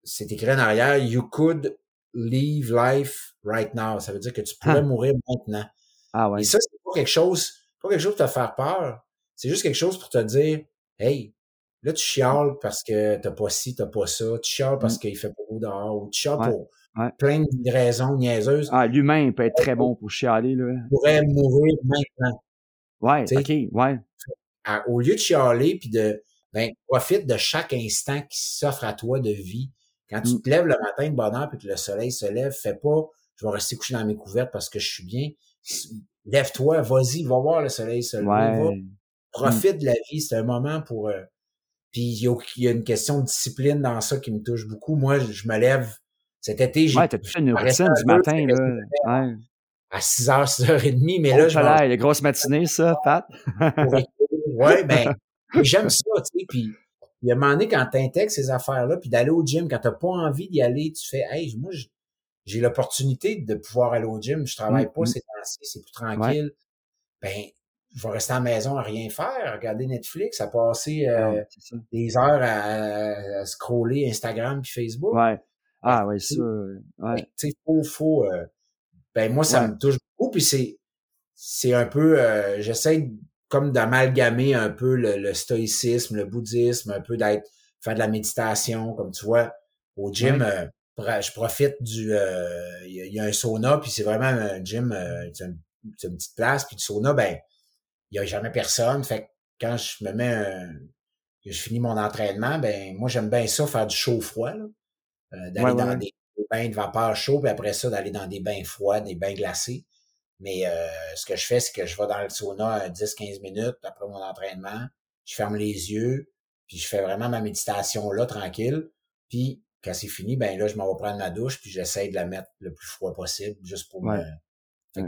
[SPEAKER 3] c'est écrit en arrière, You could leave life right now. Ça veut dire que tu pourrais mourir maintenant.
[SPEAKER 2] Ah ouais.
[SPEAKER 3] Et ça, c'est pas quelque chose, pas quelque chose pour te faire peur. C'est juste quelque chose pour te dire, hey, Là, tu chiales parce que t'as pas ci, t'as pas ça. Tu chiales parce mmh. qu'il fait pas beau dehors. Ou tu chiales pour plein de raisons niaiseuses.
[SPEAKER 2] Ah, l'humain peut être très bon pour chialer, là.
[SPEAKER 3] Il pourrait mourir maintenant.
[SPEAKER 2] Ouais, OK, ouais.
[SPEAKER 3] au lieu de chialer puis de, ben, profite de chaque instant qui s'offre à toi de vie. Quand tu mmh. te lèves le matin de bonne heure puis que le soleil se lève, fais pas, je vais rester couché dans mes couvertes parce que je suis bien. Lève-toi, vas-y, va voir le soleil se lever. Mmh. Profite de la vie. C'est un moment pour, euh, puis il y, a une question de discipline dans ça qui me touche beaucoup. Moi, je me lève cet été.
[SPEAKER 2] Ouais, t'as fait une routine du matin, là. Ouais.
[SPEAKER 3] À 6h, 6h30, mais là, je
[SPEAKER 2] vais... les grosses matinées, ça, Pat.
[SPEAKER 3] ouais, ben, j'aime ça, tu sais, puis il y a un moment donné, quand t'intègres ces affaires-là, puis d'aller au gym, quand t'as pas envie d'y aller, tu fais, hey, moi, j'ai l'opportunité de pouvoir aller au gym, je travaille pas, c'est c'est plus tranquille. Ben, je vais rester à la maison à rien faire, à regarder Netflix, à passer euh, des heures à, scroller Instagram puis Facebook.
[SPEAKER 2] Ouais. Ah ouais, ça. Ouais.
[SPEAKER 3] Tu sais, faut, faut. Euh, ben moi, ça me touche beaucoup. Puis c'est, c'est un peu. Euh, j'essaie comme d'amalgamer un peu le, stoïcisme, le bouddhisme, un peu d'être faire de la méditation, comme tu vois au gym. je profite du. Il y, a un sauna puis c'est vraiment un gym. c'est une, une petite place puis du sauna, ben il y a jamais personne. Fait que quand je me mets un, que je finis mon entraînement, ben moi j'aime bien ça, faire du chaud-froid. Euh, d'aller dans Des, bains de vapeur chaud, puis après ça, d'aller dans des bains froids, des bains glacés. Mais euh, ce que je fais, c'est que je vais dans le sauna 10-15 minutes après mon entraînement, je ferme les yeux, puis je fais vraiment ma méditation là, tranquille. Puis quand c'est fini, ben là, je m'en vais prendre ma douche, puis j'essaie de la mettre le plus froid possible, juste pour me,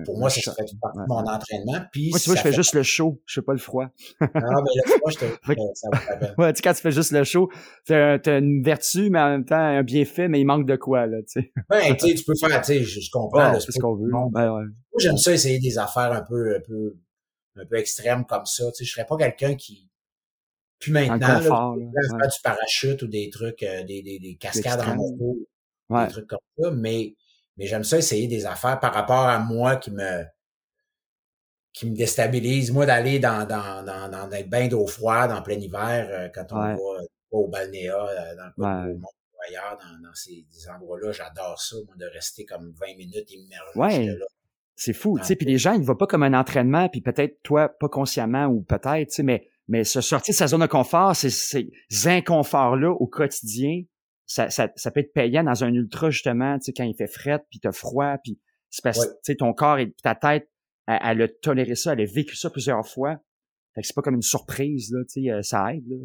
[SPEAKER 3] pour moi, ça serait une partie de mon entraînement. Puis
[SPEAKER 2] moi, tu vois, je fais juste le chaud, je fais pas le froid.
[SPEAKER 3] ah, mais le froid, je te... ça va
[SPEAKER 2] bien. Ouais, tu quand tu fais juste le chaud, t'as as une vertu, mais en même temps, un bienfait, mais il manque de quoi, là, tu sais.
[SPEAKER 3] Ben, tu sais, tu peux faire, tu sais, je, comprends.
[SPEAKER 2] c'est ce qu'on veut. Ben, ouais. Moi,
[SPEAKER 3] j'aime ça essayer des affaires un peu, un peu, un peu extrêmes comme ça. Tu sais, je serais pas quelqu'un qui, puis maintenant, confort, là, faire du parachute ou des trucs, euh, des, des, des cascades en moto, des trucs comme ça, mais mais j'aime ça essayer des affaires par rapport à moi qui me qui me déstabilise. Moi, d'aller dans, dans, dans, dans des bains d'eau froide en plein hiver, euh, quand on va au balnéa, euh, dans le ouais. monde ou ailleurs, dans, dans ces, endroits-là, j'adore ça, moi, de rester comme 20 minutes immergé
[SPEAKER 2] ouais. là. C'est fou, tu sais, puis les gens, ils ne voient pas comme un entraînement, puis peut-être toi, pas consciemment ou peut-être, tu sais, mais, mais se sortir de sa zone de confort, c'est ces inconforts-là au quotidien, ça, ça, ça, peut être payant dans un ultra, justement, tu sais, quand il fait fret, puis t'as froid, puis c'est parce tu sais, ton corps et ta tête, elle, a toléré ça, elle a vécu ça plusieurs fois. Fait que c'est pas comme une surprise, là, tu sais, euh, ça aide, là.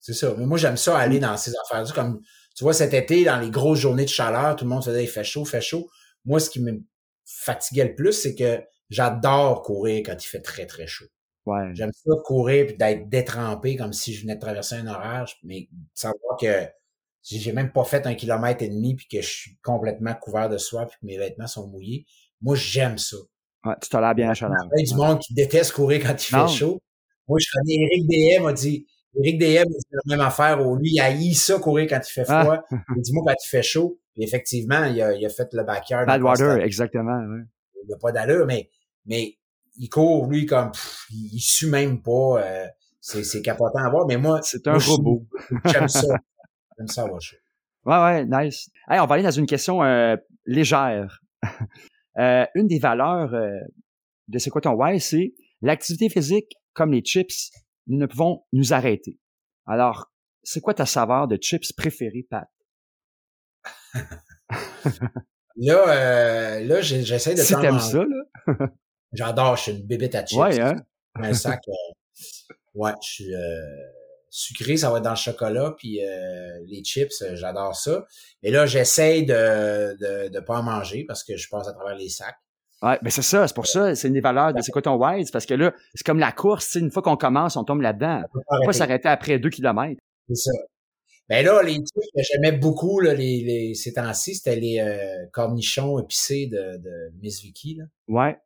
[SPEAKER 3] C'est ça. Mais moi, j'aime ça aller dans ces affaires-là. Comme, tu vois, cet été, dans les grosses journées de chaleur, tout le monde se dit, il fait chaud, il fait chaud. Moi, ce qui me fatiguait le plus, c'est que j'adore courir quand il fait très, très chaud.
[SPEAKER 2] Ouais.
[SPEAKER 3] J'aime ça courir puis d'être détrempé comme si je venais de traverser un orage, mais savoir que j'ai même pas fait un kilomètre et demi puis que je suis complètement couvert de soie puis que mes vêtements sont mouillés. Moi, j'aime ça.
[SPEAKER 2] Ouais, tu l'air bien à chaleur.
[SPEAKER 3] Il y a du monde qui déteste courir quand il fait chaud. Moi, je connais Eric DM a dit, Eric DM, c'est la même affaire où lui, il haït ça courir quand il fait ah. froid. Il dit, moi, quand il fait chaud. Puis effectivement, il a, il a fait le backyard.
[SPEAKER 2] Badwater, exactement, ouais.
[SPEAKER 3] Il n'a pas d'allure, mais, mais il court, lui, comme, il, il sue même pas. Euh, c'est capotant à voir, mais moi.
[SPEAKER 2] C'est un robot.
[SPEAKER 3] J'aime ça. J'aime ça
[SPEAKER 2] Ouais, ouais, nice. Hey, on va aller dans une question euh, légère. euh, une des valeurs euh, de C'est quoi ton why, c'est l'activité physique, comme les chips, nous ne pouvons nous arrêter. Alors, c'est quoi ta saveur de chips préférée, Pat?
[SPEAKER 3] là, là j'essaie de
[SPEAKER 2] Si t'aimes ça, là?
[SPEAKER 3] J'adore, je suis une bébête à chips.
[SPEAKER 2] Ouais, hein?
[SPEAKER 3] Un sac, ouais, je suis... Sucré, ça va être dans le chocolat, puis euh, les chips, euh, j'adore ça. Et là, j'essaye de, de de pas en manger parce que je passe à travers les sacs.
[SPEAKER 2] Ouais, mais c'est ça, c'est pour ça, c'est une des valeurs de c'est quoi ton wise, parce que là, c'est comme la course, une fois qu'on commence, on tombe là-dedans. On peut pas s'arrêter après deux kilomètres.
[SPEAKER 3] C'est ça. Ben là, les trucs que j'aimais beaucoup là, les, les, ces temps-ci, c'était les euh, cornichons épicés de, de Miss Vicky. Là.
[SPEAKER 2] Ouais.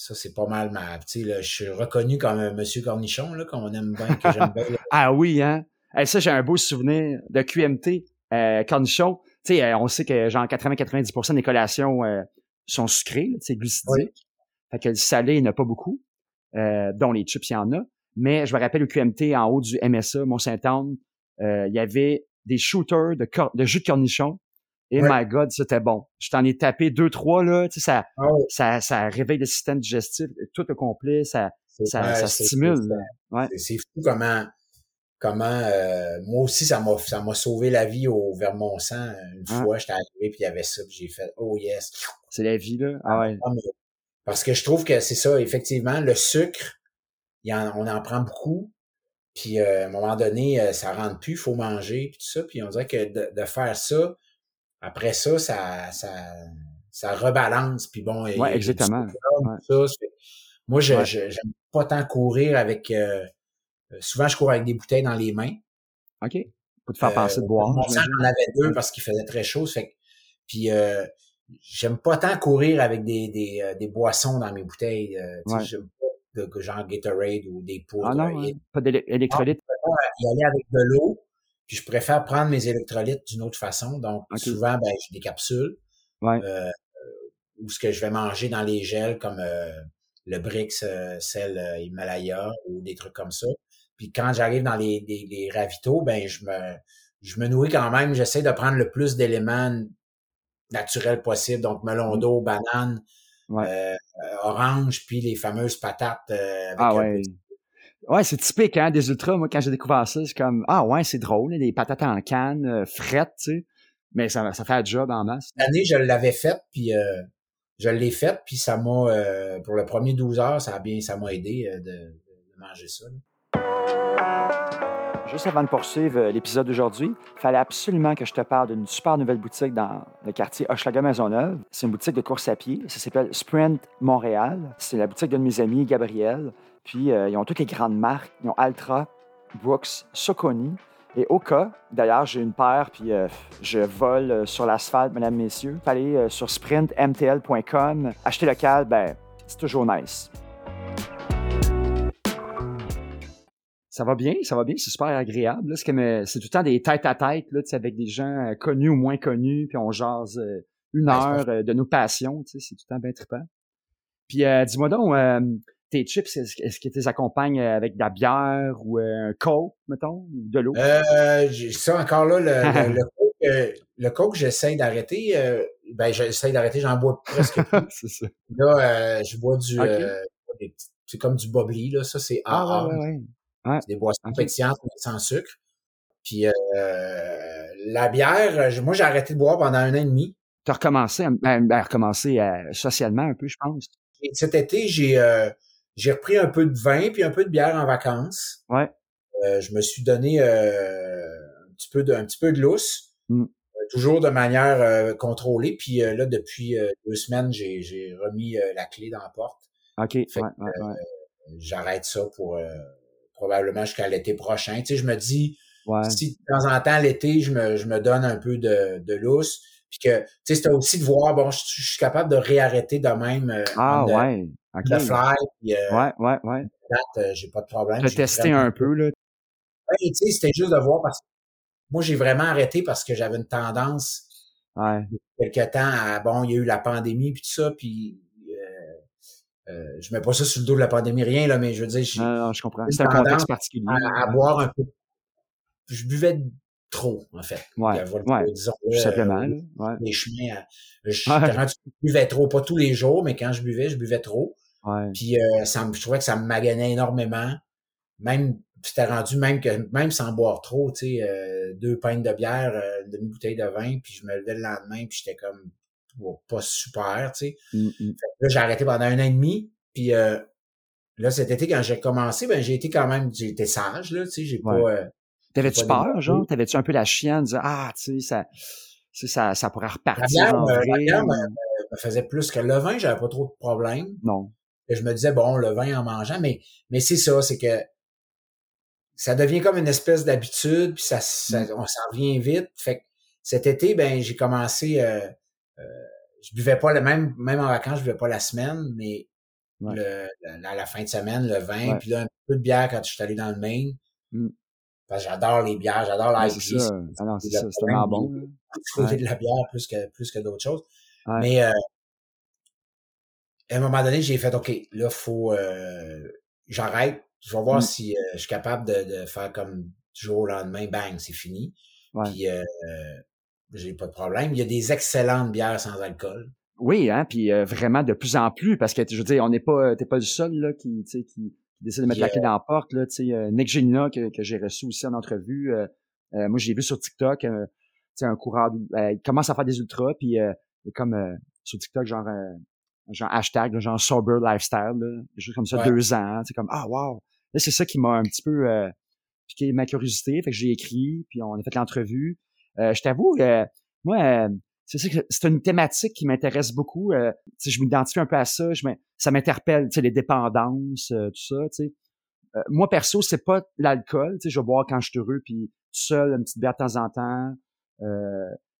[SPEAKER 3] Ça, c'est pas mal ma. Tu sais, je suis reconnu comme un monsieur cornichon, là, qu'on aime bien, que j'aime bien.
[SPEAKER 2] ah oui, hein? ça, j'ai un beau souvenir de QMT, euh, cornichon. Tu sais, euh, on sait que genre 80-90% des collations euh, sont sucrées, c'est glucidique. Fait que le salé, il n'y en a pas beaucoup, euh, dont les chips, il y en a. Mais je me rappelle au QMT, en haut du MSA, Mont-Saint-Anne, il y avait des shooters de, de jus de cornichon et my God, c'était bon. Je t'en ai tapé deux, trois, là. Tu sais, ça, ah ça, ça réveille le système digestif, tout au complet, ça, ça, ça stimule. Ouais.
[SPEAKER 3] C'est fou comment, comment euh, moi aussi, ça m'a ça m'a sauvé la vie au Vermont-Sang. Une ah. fois, j'étais arrivé, puis il y avait ça, puis j'ai fait Oh yes.
[SPEAKER 2] C'est la vie, là. Ah ouais. Ah,
[SPEAKER 3] parce que je trouve que c'est ça, effectivement, le sucre, y en, on en prend beaucoup. Puis euh, à un moment donné, euh, ça rentre plus, il faut manger, puis tout ça. Puis on dirait que de, de faire ça, après ça, ça, ça, ça rebalance. Puis bon,
[SPEAKER 2] ouais, exactement.
[SPEAKER 3] moi, je j'aime pas tant courir avec. Euh, souvent, je cours avec des bouteilles dans les mains.
[SPEAKER 2] OK. Pour te faire penser de boire.
[SPEAKER 3] J'en avais deux parce qu'il faisait très chaud. Fait, puis euh, j'aime pas tant courir avec des, des, euh, des boissons dans mes bouteilles. Euh, ouais. J'aime pas de, genre Gatorade ou des poudres.
[SPEAKER 2] Ah non, pas d'électrolytes?
[SPEAKER 3] y aller avec de l'eau. Puis je préfère prendre mes électrolytes d'une autre façon. Donc souvent, ben, j'ai des capsules.
[SPEAKER 2] Ouais.
[SPEAKER 3] Euh, ou ce que je vais manger dans les gels comme euh, le Brix, sel Himalaya ou des trucs comme ça. Puis quand j'arrive dans les, les, les ravitaux, ben je me je me nourris quand même. J'essaie de prendre le plus d'éléments naturel possible. Donc, melon mm. d'eau, banane, euh, orange, puis les fameuses patates. Euh,
[SPEAKER 2] ah ouais. Ouais, c'est typique, hein, des ultras. Moi, quand j'ai découvert ça, c'est comme, ah ouais, c'est drôle, des patates en canne, euh, frettes, tu sais. Mais ça, ça fait un job en masse.
[SPEAKER 3] L'année, je l'avais faite, puis je l'ai faite, puis ça m'a, pour le premier 12 heures, ça a bien, ça m'a aidé de, de, manger ça.
[SPEAKER 2] Juste avant de poursuivre euh, l'épisode d'aujourd'hui, il fallait absolument que je te parle d'une super nouvelle boutique dans le quartier Hochelaga Maisonneuve. C'est une boutique de course à pied. Ça s'appelle Sprint Montréal. C'est la boutique de mes amis, Gabriel. Puis, euh, ils ont toutes les grandes marques. Ils ont Altra, Brooks, Soconi et Oka. D'ailleurs, j'ai une paire, puis euh, je vole sur l'asphalte, mesdames, messieurs. Allez sur sprintmtl.com. Acheter local, ben, c'est toujours nice. Ça va bien, ça va bien, c'est super agréable. C'est, c'est tout le temps des têtes à tête là, avec des gens euh, connus ou moins connus, puis on jase euh, une heure euh, de nos passions. C'est tout le temps bien trippant. Puis dis-moi donc, tes chips, est-ce, que tu les accompagnes avec de la bière ou un coke, mettons, ou de l'eau?
[SPEAKER 3] Euh, ça encore là, le, le, coke, le coke, j'essaie d'arrêter. ben, j'essaie d'arrêter, j'en bois presque plus.
[SPEAKER 2] c'est ça.
[SPEAKER 3] Là, je bois du... c'est comme du bubbly, là. Ça, c'est
[SPEAKER 2] ah, ouais, ouais.
[SPEAKER 3] C'est des boissons pétillantes mais sans sucre. Puis euh, la bière, moi j'ai arrêté de boire pendant un an et demi.
[SPEAKER 2] Tu as recommencé, ben, ben, recommencé euh, socialement un peu, je pense.
[SPEAKER 3] Et cet été, j'ai euh, j'ai repris un peu de vin puis un peu de bière en vacances.
[SPEAKER 2] Ouais.
[SPEAKER 3] Euh, je me suis donné un petit peu de un petit peu de lousse.
[SPEAKER 2] Mm.
[SPEAKER 3] toujours de manière contrôlée. Puis là, depuis deux semaines, j'ai, j'ai remis la clé dans la porte.
[SPEAKER 2] OK. ouais, ouais,
[SPEAKER 3] j'arrête ça pour probablement jusqu'à l'été prochain. Tu sais, je me dis, si de temps en temps, l'été, je me, je me donne un peu de, de lousse, puis que, tu sais, c'était aussi de voir, bon, je, suis capable de réarrêter de même. Euh,
[SPEAKER 2] ah, ouais.
[SPEAKER 3] Le fly, puis,
[SPEAKER 2] euh, ouais, ouais, ouais.
[SPEAKER 3] Euh, j'ai pas de problème.
[SPEAKER 2] De tester un peu, là.
[SPEAKER 3] Ouais, tu sais, c'était juste de voir parce que moi, j'ai vraiment arrêté parce que j'avais une tendance,
[SPEAKER 2] ouais.
[SPEAKER 3] quelque temps à, bon, il y a eu la pandémie, puis tout ça, puis euh, je mets pas ça sur le dos de la pandémie, rien, là, mais je veux dire,
[SPEAKER 2] je comprends. C'est un contexte particulier.
[SPEAKER 3] À, boire un peu. Je buvais trop, en fait.
[SPEAKER 2] Ouais. ouais. Disons, Tout simplement. ouais.
[SPEAKER 3] Les chemins, je, quand buvais trop, pas tous les jours, mais quand je buvais, je buvais trop.
[SPEAKER 2] Ouais.
[SPEAKER 3] Puis euh, ça je trouvais que ça me maganait énormément. Même, c'était rendu même que même sans boire trop, tu sais, euh, deux pintes de bière, euh, une demi-bouteille de vin, puis je me levais le lendemain, puis j'étais comme pas super, tu sais.
[SPEAKER 2] Mmh, mmh.
[SPEAKER 3] Là, j'ai arrêté pendant un an et demi, puis euh, là, cet été, quand j'ai commencé, ben j'ai été quand même, j'ai été sage, là, tu sais, j'ai pas... Euh,
[SPEAKER 2] T'avais-tu peur, genre? T'avais-tu un peu la chienne, de dire, ah, tu sais, ça, ça, ça pourrait repartir
[SPEAKER 3] la bière, en La bière me, faisait plus que le vin, j'avais pas trop de problème.
[SPEAKER 2] Non.
[SPEAKER 3] Et je me disais, bon, le vin en mangeant, mais, mais c'est ça, c'est que ça devient comme une espèce d'habitude, puis ça, ça mmh. on s'en revient vite. Fait que cet été, ben j'ai commencé... Euh, je buvais pas le même, même en vacances, je buvais pas la semaine, mais le, à la fin de semaine, le vin, puis là, un peu de bière quand je suis allé dans le Maine.
[SPEAKER 2] Mm.
[SPEAKER 3] Parce que j'adore les bières, j'adore l'IPA.
[SPEAKER 2] c'est ça. Ah c'est ça, c'est vraiment bon.
[SPEAKER 3] côté de la bière plus que, plus que d'autres choses. Mais, euh, à un moment donné, j'ai fait, OK, là, faut, euh, j'arrête. Je vais voir mm. si euh, je suis capable de, de, faire comme du jour au lendemain, bang, c'est fini. Puis, euh, j'ai pas de problème. Il y a des excellentes bières sans alcool.
[SPEAKER 2] Oui, hein, puis euh, vraiment de plus en plus, parce que je veux dire, on n'est pas, t'es pas le seul là qui, qui, qui décide de mettre la clé dans la porte. Là, tu sais, euh, Nick Genina que, que j'ai reçu aussi en entrevue. Euh, moi, j'ai vu sur TikTok, euh, un coureur, il commence à faire des ultras, puis il comme sur TikTok genre genre hashtag genre sober lifestyle, là, des choses comme ça, deux ans. C'est comme ah wow. Là, c'est ça qui m'a un petit peu piqué ma curiosité, fait que j'ai écrit, puis on a fait l'entrevue. Euh, je t'avoue, euh, moi, euh, c'est une thématique qui m'intéresse beaucoup. Euh, je m'identifie un peu à ça. Je ça m'interpelle, les dépendances, tout ça. Euh, moi, perso, c'est pas l'alcool. Je vais boire quand je suis heureux, puis tout seul, une petite bière de temps en temps.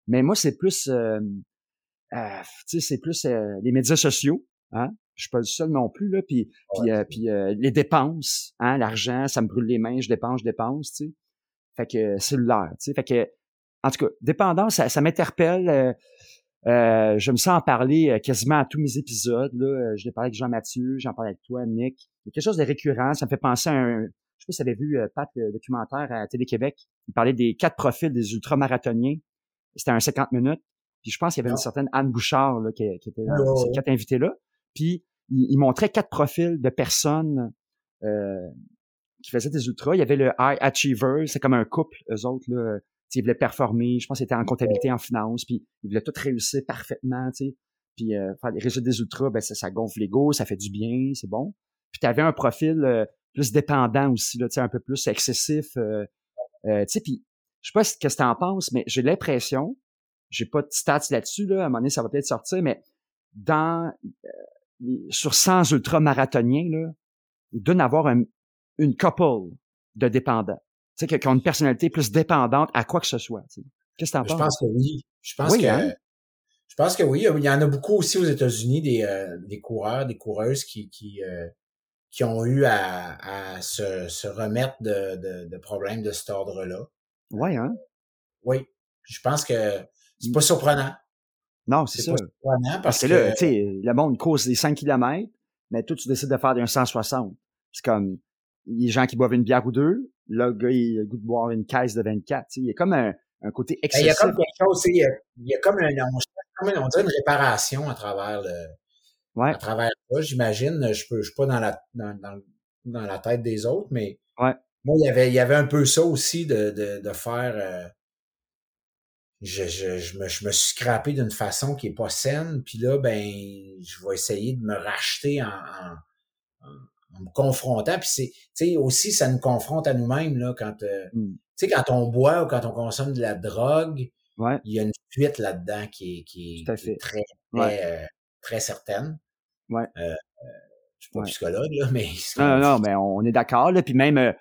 [SPEAKER 2] mais moi, c'est plus euh, tu sais, c'est plus euh, les médias sociaux, hein. Je suis pas le seul non plus là. Puis, puis, euh, puis les dépenses, hein, l'argent, ça me brûle les mains, je dépense, je dépense, tu sais. Fait que cellulaire, tu sais. Fait que, en tout cas, dépendance, ça, ça m'interpelle. je me sens en parler quasiment à tous mes épisodes. Là. Je l'ai parlé avec Jean-Mathieu, j'en parle avec toi, Nick. Il y a quelque chose de récurrent. Ça me fait penser à un. Je sais pas si vous avez vu Pat, le documentaire à Télé-Québec. Il parlait des quatre profils des ultramarathoniens. C'était un 50 minutes. Puis je pense qu'il y avait une certaine Anne Bouchard là, qui, était dans ces quatre invités-là. Puis il, montrait quatre profils de personnes euh, qui faisaient des ultras. Il y avait le High Achiever, c'est comme un couple, eux autres, là. Ils voulaient performer, je pense qu'ils étaient en comptabilité, en finance, puis ils voulaient tout réussir parfaitement, tu sais. Puis euh, faire les résultats des ultras, ben ça, ça gonfle l'ego, ça fait du bien, c'est bon. Puis tu avais un profil euh, plus dépendant aussi, là, tu sais, un peu plus excessif. Euh, euh, tu sais, puis je sais pas ce que tu en penses, mais j'ai l'impression j'ai pas de stats là-dessus, là. À un moment donné, ça va peut-être sortir, mais dans, euh, sur 100 ultramarathoniens, là, il y avoir une couple de dépendants. Sais, qui ont une personnalité plus dépendante à quoi que ce soit. Qu'est-ce que t'en penses?
[SPEAKER 3] Je pense que oui. Je pense que, hein? je pense que oui. Il y en a beaucoup aussi aux États-Unis, des, euh, des coureurs, des coureuses qui, qui, euh, qui ont eu à, à se, se remettre de, de, de problèmes de cet ordre-là.
[SPEAKER 2] Oui, hein?
[SPEAKER 3] Oui. Je pense que c'est pas surprenant.
[SPEAKER 2] Non, c'est ça. Pas surprenant parce, que, là, tu sais, le monde cause des 5 km, mais toi, tu décides de faire d'un 160. C'est comme les gens qui boivent une bière ou deux, le gars, il a goût de boire une caisse de 24. Il y a comme un, un côté excessif.
[SPEAKER 3] Ben, il y a comme quelque chose, il y a, il y a comme, un, on, on dirait une réparation à travers le,
[SPEAKER 2] ouais.
[SPEAKER 3] à travers ça, j'imagine. Je peux, je suis pas dans la, dans, dans, dans, la tête des autres, mais
[SPEAKER 2] ouais.
[SPEAKER 3] moi, il y avait, il y avait un peu ça aussi de, de, de faire, euh, je, je, je, me, je me suis scrappé d'une façon qui est pas saine, puis là, ben, je vais essayer de me racheter en, en, en, me confrontant. Puis c'est, tu sais, aussi, ça nous confronte à nous-mêmes, là, quand, euh,
[SPEAKER 2] mm.
[SPEAKER 3] tu sais, quand on boit ou quand on consomme de la drogue,
[SPEAKER 2] ouais.
[SPEAKER 3] il y a une fuite là-dedans qui est, qui est, qui est très, très, euh, très certaine.
[SPEAKER 2] Ouais.
[SPEAKER 3] Euh, je suis pas psychologue, là, mais...
[SPEAKER 2] Non, non, mais on est d'accord, là, puis même, euh,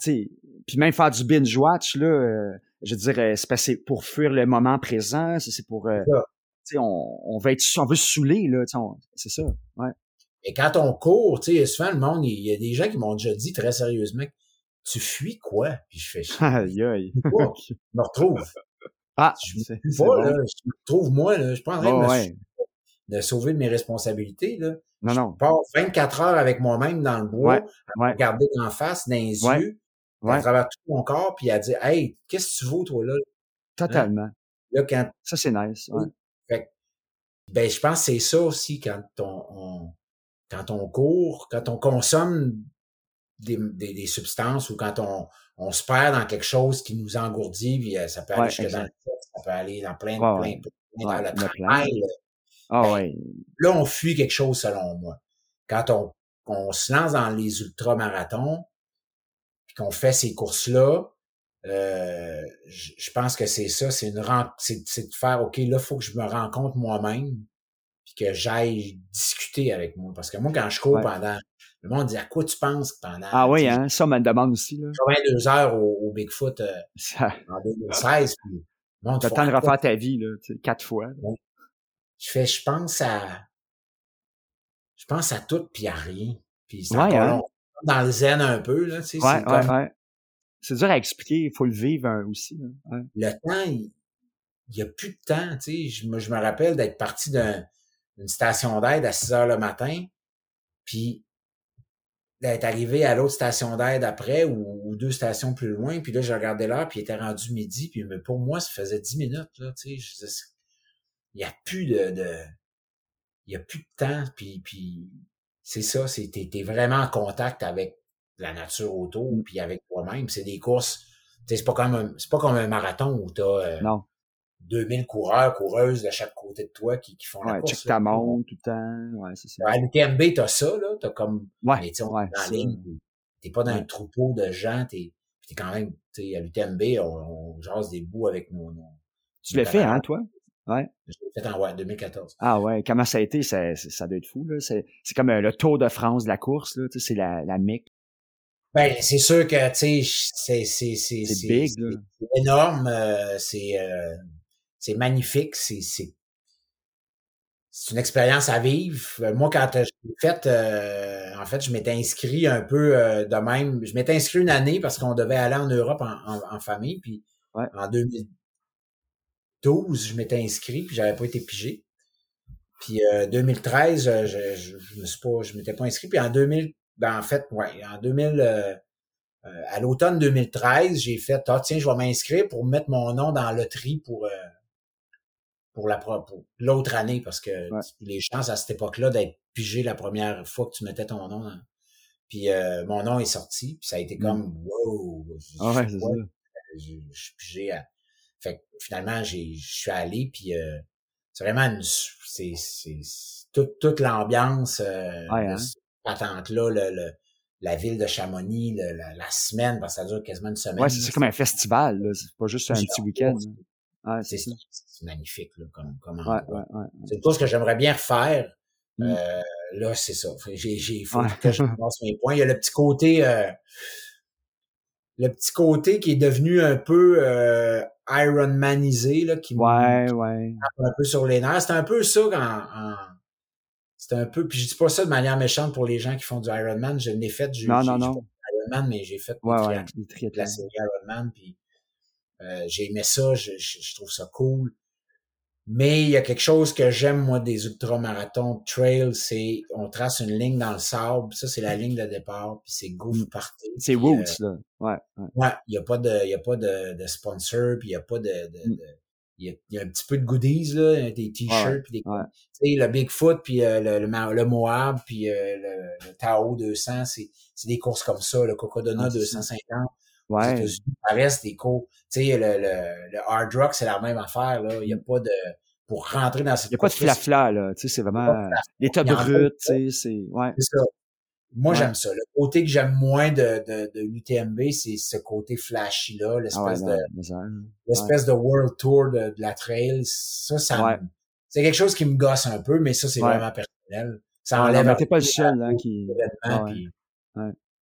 [SPEAKER 2] tu sais, puis même faire du binge-watch, là, euh, je veux dire, euh, c'est pour fuir le moment présent, c'est pour, euh, on, on veut être, on veut se saouler, là, c'est ça, ouais.
[SPEAKER 3] Et quand on court, tu sais, souvent le monde, il y a des gens qui m'ont déjà dit très sérieusement, tu fuis quoi? Puis je fais,
[SPEAKER 2] aïe, aïe.
[SPEAKER 3] je me retrouve.
[SPEAKER 2] Ah,
[SPEAKER 3] je me pas, là, je me retrouve moi, là, je suis pas en train de, me de sauver de mes responsabilités, là.
[SPEAKER 2] Non, non.
[SPEAKER 3] Je pars 24 heures avec moi-même dans le bois,
[SPEAKER 2] ouais,
[SPEAKER 3] à regarder en face, dans les yeux, à travers tout mon corps, puis à dire Hey, qu'est-ce que tu vaux, toi, là?
[SPEAKER 2] Totalement. Hein?
[SPEAKER 3] Là, quand...
[SPEAKER 2] Ça, c'est nice. Ouais.
[SPEAKER 3] Fait, ben, je pense que c'est ça aussi quand on, on, quand on court, quand on consomme des, des, des, substances ou quand on, on se perd dans quelque chose qui nous engourdit, puis euh, ça peut aller
[SPEAKER 2] ouais,
[SPEAKER 3] jusque dans le ça peut aller dans plein,
[SPEAKER 2] ouais,
[SPEAKER 3] plein, plein,
[SPEAKER 2] ouais,
[SPEAKER 3] dans le travail.
[SPEAKER 2] Ah
[SPEAKER 3] ben,
[SPEAKER 2] ouais.
[SPEAKER 3] Là, on fuit quelque chose selon moi. Quand on, on se lance dans les ultramarathons, qu'on fait ces courses-là, euh, je pense que c'est ça, c'est une c'est de faire OK, là, faut que je me rencontre moi-même puis que j'aille discuter avec moi. Parce que moi, quand je cours
[SPEAKER 2] ouais.
[SPEAKER 3] pendant. Le monde dit à quoi tu penses pendant.
[SPEAKER 2] Ah oui, hein, ça me demande aussi. Là.
[SPEAKER 3] 82 heures au, au Bigfoot euh,
[SPEAKER 2] ça...
[SPEAKER 3] en 2016. Puis, bon,
[SPEAKER 2] T'as le temps de refaire ta vie, là, quatre fois. Là.
[SPEAKER 3] Je fais, je pense à. Je pense à tout puis à rien. Puis c'est
[SPEAKER 2] ouais, hein?
[SPEAKER 3] dans le zen un peu. Là, tu sais,
[SPEAKER 2] ouais,
[SPEAKER 3] c'est
[SPEAKER 2] ouais,
[SPEAKER 3] comme...
[SPEAKER 2] ouais. C'est dur à expliquer, il faut le vivre hein, aussi. Ouais.
[SPEAKER 3] Le temps, il n'y a plus de temps. Tu sais. Je, me, je me rappelle d'être parti d'une station d'aide à 6 heures le matin, puis d'être arrivé à l'autre station d'aide après ou, ou, deux stations plus loin, puis là, j'ai regardé l'heure, puis il était rendu midi, puis mais pour moi, ça faisait 10 minutes. Là, tu sais, il n'y a plus de... de il y a plus de temps, puis, puis c'est ça, c'est t'es, t'es vraiment en contact avec la nature autour
[SPEAKER 2] Mm.
[SPEAKER 3] puis avec toi-même. C'est des courses, c'est pas comme un, c'est pas comme un marathon où t'as euh,
[SPEAKER 2] non.
[SPEAKER 3] 2000 coureurs, coureuses de chaque côté de toi qui, qui font
[SPEAKER 2] ouais,
[SPEAKER 3] la course.
[SPEAKER 2] Check ta montre tout le temps. Ouais, c'est ça.
[SPEAKER 3] À l'UTMB, t'as ça, là. T'as comme.
[SPEAKER 2] Ouais,
[SPEAKER 3] mais, on
[SPEAKER 2] ouais,
[SPEAKER 3] dans la
[SPEAKER 2] ça.
[SPEAKER 3] ligne, t'es pas dans un troupeau de gens, t'es, t'es quand même, tu sais, à l'UTMB, on, on jase des bouts avec nos. nos
[SPEAKER 2] Tu l'as fait, hein, toi? Ouais.
[SPEAKER 3] Je l'ai fait en ouais, 2014.
[SPEAKER 2] Ah ouais, comment ça a été? Ça, ça doit être fou, là. C'est, c'est comme euh, le Tour de France de la course, là. Tu sais, c'est la, la mic.
[SPEAKER 3] Ben, c'est sûr que, tu sais, c'est, c'est, c'est,
[SPEAKER 2] C'est big,
[SPEAKER 3] c'est-
[SPEAKER 2] là.
[SPEAKER 3] c'est énorme, euh, c'est, euh, c'est magnifique, c'est, c'est, c'est une expérience à vivre. Euh, moi, quand j'ai fait, euh, en fait, je m'étais inscrit un peu euh, de même. Je m'étais inscrit une année parce qu'on devait aller en Europe en, famille. Puis en 2012, je m'étais inscrit, puis j'avais pas été pigé. Puis 2013, je, je, je, me suis pas, je m'étais pas inscrit. Puis en 2000, ben en fait, ouais, en 2000, à l'automne 2013, j'ai fait, ah tiens, je vais m'inscrire pour mettre mon nom dans la loterie pour pour la l'autre année parce que les chances à cette époque-là d'être pigé la première fois que tu mettais ton nom. Puis euh, mon nom est sorti, puis ça a été comme mmh. wow.
[SPEAKER 2] Ah ouais, c'est ça.
[SPEAKER 3] Je, suis pigé à... Fait finalement, j'ai je suis allé puis euh, c'est vraiment une c'est c'est toute toute l'ambiance euh,
[SPEAKER 2] ouais,
[SPEAKER 3] hein? là le, le, la ville de Chamonix la, la, semaine parce que ça dure quasiment une semaine.
[SPEAKER 2] Ouais, c'est comme un festival là, c'est pas juste un petit week-end
[SPEAKER 3] c'est magnifique là, comme, comme
[SPEAKER 2] ouais, ouais, ouais,
[SPEAKER 3] C'est une chose que j'aimerais bien refaire. Mmh. Euh, là, c'est ça. J'ai, j'ai, faut que je passe mes points. Il y a le petit côté, euh, le petit côté qui est devenu un peu euh, Ironmanisé, là, qui
[SPEAKER 2] ouais, ouais.
[SPEAKER 3] un peu sur les nerfs. C'est un peu ça quand, c'est un peu, puis je dis pas ça de manière méchante pour les gens qui font du Ironman. Je l'ai fait,
[SPEAKER 2] du non, non, non.
[SPEAKER 3] Ironman, mais j'ai fait
[SPEAKER 2] ouais, ouais,
[SPEAKER 3] la série Ironman, puis euh, j'ai aimé ça, je, je, trouve ça cool. Mais il y a quelque chose que j'aime, moi, des ultramarathons trail, c'est on trace une ligne dans le sable. Ça, c'est la ligne de départ, puis c'est go
[SPEAKER 2] mmh.
[SPEAKER 3] party.
[SPEAKER 2] C'est Woods, euh, là. Ouais.
[SPEAKER 3] Ouais, il n'y a pas de, il y a pas de, de sponsor, puis il n'y a pas de, de, mmh. il, y a, il y, a, un petit peu de goodies, là, des t-shirts, puis des, tu sais, le Bigfoot, puis euh, le, le, Moab, puis le, le, Tao 200, c'est, c'est des courses comme ça, le Cocodona 250.
[SPEAKER 2] Ouais.
[SPEAKER 3] Ça reste des cours. Tu sais, le, le, le hard rock, c'est la même affaire, là. Il n'y a pas de, pour rentrer dans cette
[SPEAKER 2] Il n'y a pas de flafla, là. Tu sais, c'est vraiment l'état brut, tu sais, c'est, ouais.
[SPEAKER 3] C'est ça. Moi, j'aime ça. Le côté que j'aime moins de, de, de l'UTMB, c'est ce côté flashy-là,
[SPEAKER 2] ah
[SPEAKER 3] l'espèce de, l'espèce de world tour de, de, la trail. Ça, ça c'est quelque chose qui me gosse un peu, mais ça, c'est vraiment personnel. Ça
[SPEAKER 2] enlève. T'es pas le seul, hein, qui.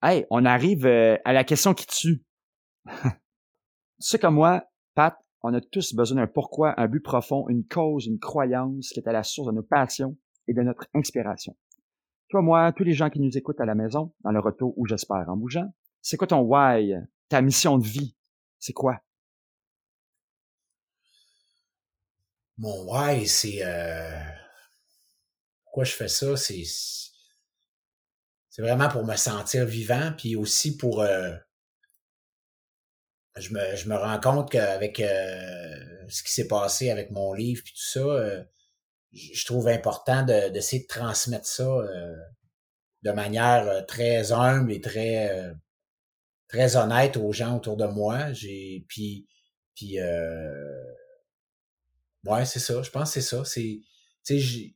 [SPEAKER 2] Hey, on arrive euh, à la question qui tue. C'est comme moi, Pat, on a tous besoin d'un pourquoi, un but profond, une cause, une croyance qui est à la source de nos passions et de notre inspiration. Toi, moi, tous les gens qui nous écoutent à la maison, dans le retour ou j'espère en bougeant, c'est quoi ton why, ta mission de vie? C'est quoi?
[SPEAKER 3] Mon why, c'est... Euh... Pourquoi je fais ça? C'est... C'est vraiment pour me sentir vivant, puis aussi pour... Euh je me, je me rends compte qu'avec euh, ce qui s'est passé avec mon livre puis tout ça, euh, je trouve important d'essayer de, de, transmettre ça euh, de manière très humble et très très honnête aux gens autour de moi. J'ai puis puis ouais c'est ça. Je pense que c'est ça. C'est tu sais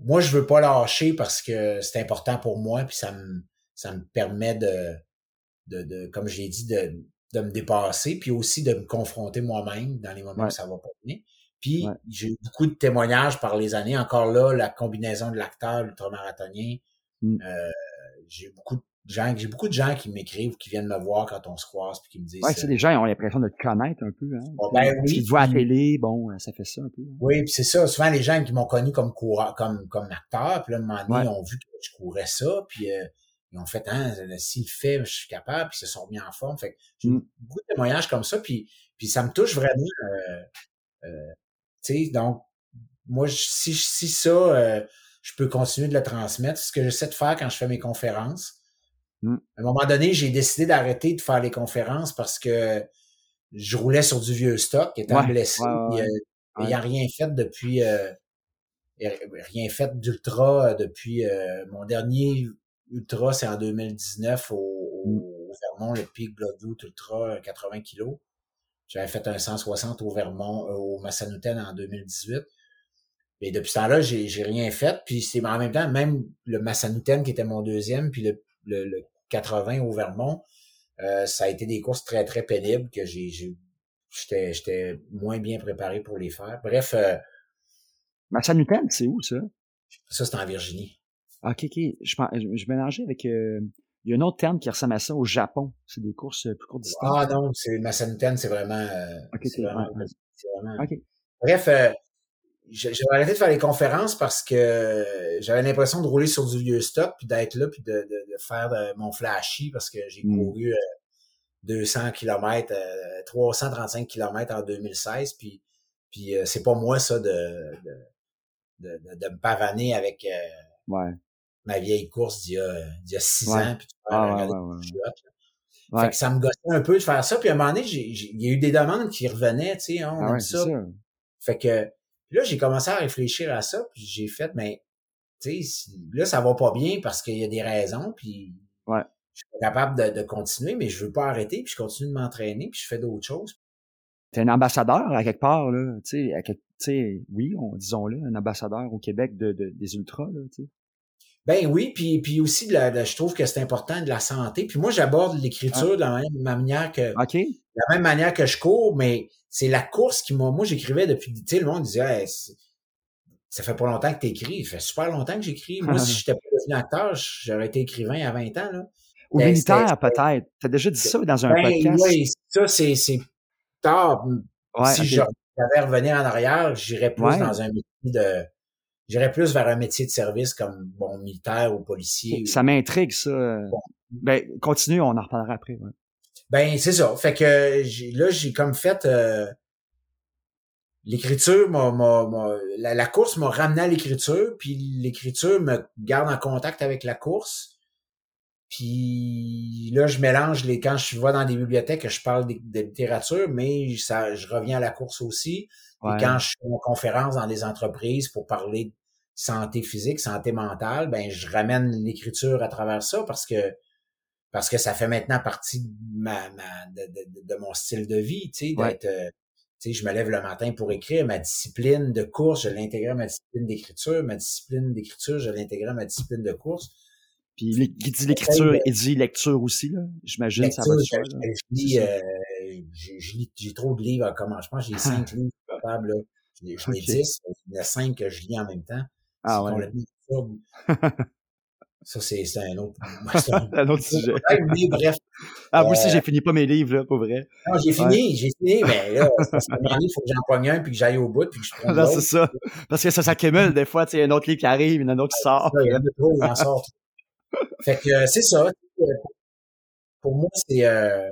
[SPEAKER 3] moi je veux pas lâcher parce que c'est important pour moi puis ça me ça me permet de de, de comme j'ai dit de de me dépasser, puis aussi de me confronter moi-même dans les moments où ça va pas bien. Puis j'ai eu beaucoup de témoignages par les années. Encore là, la combinaison de l'acteur, l'ultramarathonien. Euh, j'ai beaucoup de gens, j'ai beaucoup de gens qui m'écrivent, qui viennent me voir quand on se croise, puis qui me disent.
[SPEAKER 2] Ouais, c'est les gens ont l'impression de te connaître un peu. Hein?
[SPEAKER 3] Oh, ben, oui,
[SPEAKER 2] ils te voient à la télé, bon, ça fait ça un peu. Hein.
[SPEAKER 3] Oui, puis c'est ça. Souvent les gens qui m'ont connu comme courant, comme comme acteur, puis là, un moment donné, ils ont vu que je courais ça, puis euh, ils ont fait, hein, s'il fait, je suis capable, puis ils se sont mis en forme. Fait j'ai mmh. beaucoup de témoignages comme ça, puis, puis ça me touche vraiment. Euh, euh, tu sais, donc, moi, si, si ça, euh, je peux continuer de le transmettre, ce que j'essaie de faire quand je fais mes conférences. Mmh. À un moment donné, j'ai décidé d'arrêter de faire les conférences parce que je roulais sur du vieux stock, étant blessé. Il n'y a rien fait depuis rien fait d'ultra depuis mon dernier Ultra, c'est en 2019 au, au, mm. Vermont, le Peak Bloodroot Ultra 80 kg. J'avais fait un 160 au Vermont, euh, au Massanutten en 2018. Et depuis ce temps-là, j'ai, j'ai rien fait. Puis c'est en même temps, même le Massanutten qui était mon deuxième, puis le, le, 80 au Vermont, euh, ça a été des courses très, très pénibles que j'ai, j'étais, j'étais moins bien préparé pour les faire. Bref. Euh,
[SPEAKER 2] Massanutten, c'est où ça?
[SPEAKER 3] Ça, c'est en Virginie.
[SPEAKER 2] OK, OK. Je, je, mélangeais avec... Euh, il y a un autre terme qui ressemble à ça au Japon. C'est des courses euh, plus courtes distances.
[SPEAKER 3] Ah non, c'est Massanuten, c'est vraiment... Euh, c'est vraiment, vraiment... Bref, j'avais arrêté de faire les conférences parce que j'avais l'impression de rouler sur du vieux stock, puis d'être là, puis de, faire mon flashy parce que j'ai mmh. couru 200 km, 335 km en 2016, puis, puis c'est pas moi ça de, de, me pavaner avec ma vieille course d'il y a, six ans, puis tu ah, fait que ça me gossait un peu de faire ça. Puis à un moment donné, il y a eu des demandes qui revenaient, tu sais, hein, on ah ça. Fait que là, j'ai commencé à réfléchir à ça, puis j'ai fait, mais tu sais, là, ça va pas bien parce qu'il y a des raisons, puis
[SPEAKER 2] ouais.
[SPEAKER 3] je suis capable de, continuer, mais je veux pas arrêter, puis je continue de m'entraîner, puis je fais d'autres choses.
[SPEAKER 2] T'es un ambassadeur à quelque part, là, tu sais, oui, on, disons-le, un ambassadeur au Québec de, des ultras, là, tu sais.
[SPEAKER 3] Ben oui, puis, puis aussi, je trouve que c'est important de la santé. Puis moi, j'aborde l'écriture ah. de la même manière que la même manière que je cours, mais c'est la course qui m'a. Moi, j'écrivais depuis. Tu sais, le monde disait ça fait pas longtemps que tu écris. Ça fait super longtemps que j'écris. Moi, si j'étais pas devenu acteur, j'aurais été écrivain à 20 ans. Là.
[SPEAKER 2] Ou ben, militaire, peut-être. Tu as déjà dit ça dans un ben, podcast.
[SPEAKER 3] Oui, ça, c'est, c'est tard. si j'avais revenir en arrière, j'irais plus dans un métier de J'irais plus vers un métier de service comme bon militaire ou policier.
[SPEAKER 2] Ça m'intrigue ça. Ben continue, on en reparlera après.
[SPEAKER 3] Ben c'est ça. Fait que là j'ai comme fait euh, l'écriture m'a, la, la, course m'a ramené à l'écriture, puis l'écriture me garde en contact avec la course. Puis là, je mélange les quand je vois dans des bibliothèques, je parle de, littérature, mais ça, je reviens à la course aussi. Et quand je suis en conférence dans des entreprises pour parler de santé physique, santé mentale, ben je ramène l'écriture à travers ça parce que parce que ça fait maintenant partie de ma, de, mon style de vie, tu sais, d'être euh, tu sais, je me lève le matin pour écrire ma discipline de course, je l'intègre à ma discipline d'écriture, ma discipline d'écriture, je l'intègre à ma discipline de course.
[SPEAKER 2] Puis qui dit l'écriture, il dit lecture aussi, là. J'imagine ça va
[SPEAKER 3] je, je, lis, euh, j'ai trop de livres comment je pense j'ai cinq livres capables, là. Je les dix, il y en a cinq que je lis en même temps.
[SPEAKER 2] Ah ouais.
[SPEAKER 3] Ça, c'est un autre,
[SPEAKER 2] un, un autre sujet.
[SPEAKER 3] Mais bref.
[SPEAKER 2] Ah, moi aussi, euh, j'ai fini pas mes livres, là, pour vrai.
[SPEAKER 3] Non, j'ai fini, j'ai fini, mais là, il faut que j'en pogne un, puis que j'aille au bout, puis que je prenne
[SPEAKER 2] Non, c'est ça. Parce que ça s'accumule, des fois, tu sais, un autre livre qui arrive, il y en a un autre qui sort.
[SPEAKER 3] il y en a trop, il en sort. Fait que, euh, c'est ça. Pour moi, c'est, euh,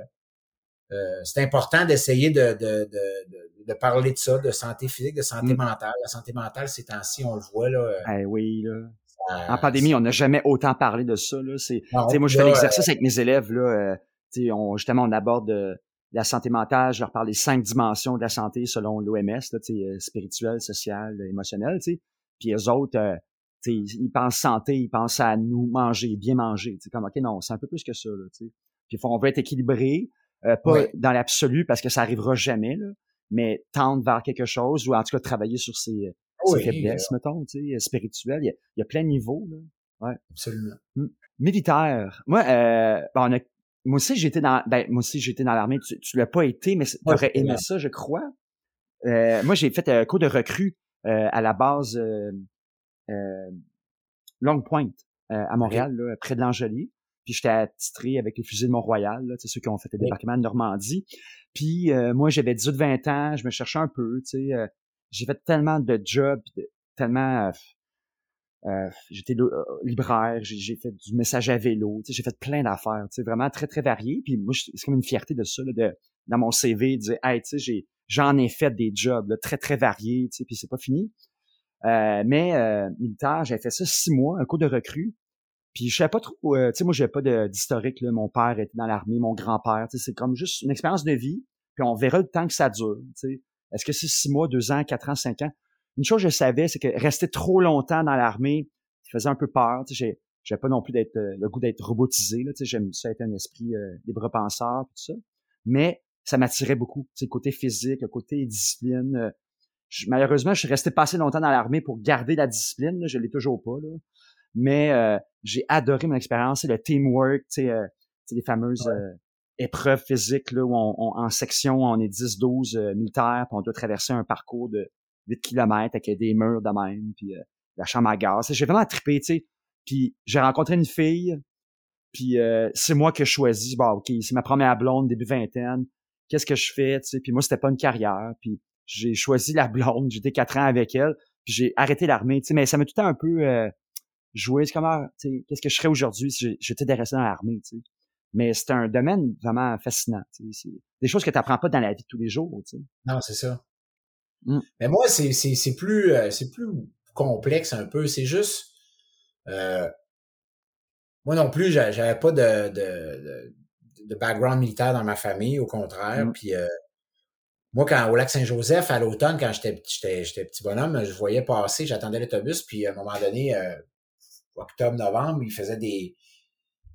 [SPEAKER 3] euh, c'est important d'essayer de, de, de, de, parler de ça, de santé physique, de santé mm. mentale. La santé mentale, ces temps-ci, on le voit, là.
[SPEAKER 2] Euh, eh oui, là. en pandémie, on n'a jamais autant parlé de ça, là. C'est, moi, je fais l'exercice avec mes élèves, là. Euh, on, justement, on aborde la santé mentale, je leur parle des cinq dimensions de la santé selon l'OMS, spirituelle, sociale, émotionnelle, tu sais. Puis les autres, euh, ils pensent santé, ils pensent à nous manger, bien manger. sais comme, OK, non, c'est un peu plus que ça. Là, sais Puis on veut être équilibré, euh, pas dans l'absolu parce que ça arrivera jamais, là, mais tendre vers quelque chose ou en tout cas travailler sur ses, ses faiblesses, mettons, tu sais, spirituelles. Il y, a, plein de niveaux. Là. Ouais.
[SPEAKER 3] Absolument.
[SPEAKER 2] Hum. Militaire. Moi, euh, on a, moi aussi j'étais dans ben, moi aussi j'étais dans l'armée. Tu, tu l'as pas été, mais tu aurais aimé ça, je crois. Euh, moi, j'ai fait un cours de recrue euh, à la base euh, euh Longue Pointe à Montréal, là, près de l'Angelier. Puis j'étais attitré avec les fusils de Mont-Royal, c'est ceux qui ont fait le débarquement de Normandie. Puis euh, moi, j'avais 18-20 ans, je me cherchais un peu, tu sais. Euh, j'ai fait tellement de jobs, tellement... Euh, j'étais libraire, j'ai fait du message à vélo, tu sais, j'ai fait plein d'affaires, tu sais, vraiment très, très varié. Puis moi, c'est comme une fierté de ça, de, dans mon CV, de dire, hey, tu sais, j'en ai fait des jobs très, très variés, tu sais, puis c'est pas fini. Mais militaire, j'ai fait ça six mois, un cours de recrue. Puis je sais pas trop, euh, tu sais, moi j'ai pas d'historique, là. mon père était dans l'armée, mon grand-père, c'est comme juste une expérience de vie, puis on verra le temps que ça dure, tu sais. Est-ce que c'est six mois, deux ans, quatre ans, cinq ans? Une chose que je savais, c'est que rester trop longtemps dans l'armée, ça faisait un peu peur, tu sais, j'ai pas non plus d'être euh, le goût d'être robotisé, là, tu sais, j'aime ça être un esprit euh, libre penseur, tout ça. Mais ça m'attirait beaucoup, tu sais, côté physique, le côté discipline. Euh, malheureusement, je suis resté pas assez longtemps dans l'armée pour garder la discipline, là, je l'ai toujours pas, là mais euh, j'ai adoré mon expérience, c'est le teamwork, tu sais, euh, les fameuses euh, épreuves physiques là où on, en section on est 10-12 militaires, puis on doit traverser un parcours de 8 km avec des murs de même, puis la chambre à gaz. J'ai vraiment trippé, tu sais. Puis j'ai rencontré une fille, puis c'est moi que je choisis. Bon, ok, c'est ma première blonde début vingtaine. Qu'est-ce que je fais, tu sais? Puis moi c'était pas une carrière. Puis j'ai choisi la blonde, j'étais quatre ans avec elle, puis j'ai arrêté l'armée, tu sais, mais ça m'a tout le temps un peu euh, joué, c'est comment, tu sais, qu'est-ce que je serais aujourd'hui si j'étais resté dans l'armée, tu sais. Mais c'est un domaine vraiment fascinant, tu sais, c'est des choses que tu n'apprends pas dans la vie de tous les jours, tu sais.
[SPEAKER 3] Non, c'est ça. Mmh. Mais moi, c'est, plus euh, c'est plus complexe un peu, c'est juste euh, moi non plus, j'avais pas de, de, de, background militaire dans ma famille, au contraire. Mmh. Puis euh, moi, quand au lac Saint-Joseph, à l'automne, quand j'étais, petit bonhomme, je voyais passer, j'attendais l'autobus, puis à un moment donné, euh, octobre, novembre, il faisait des.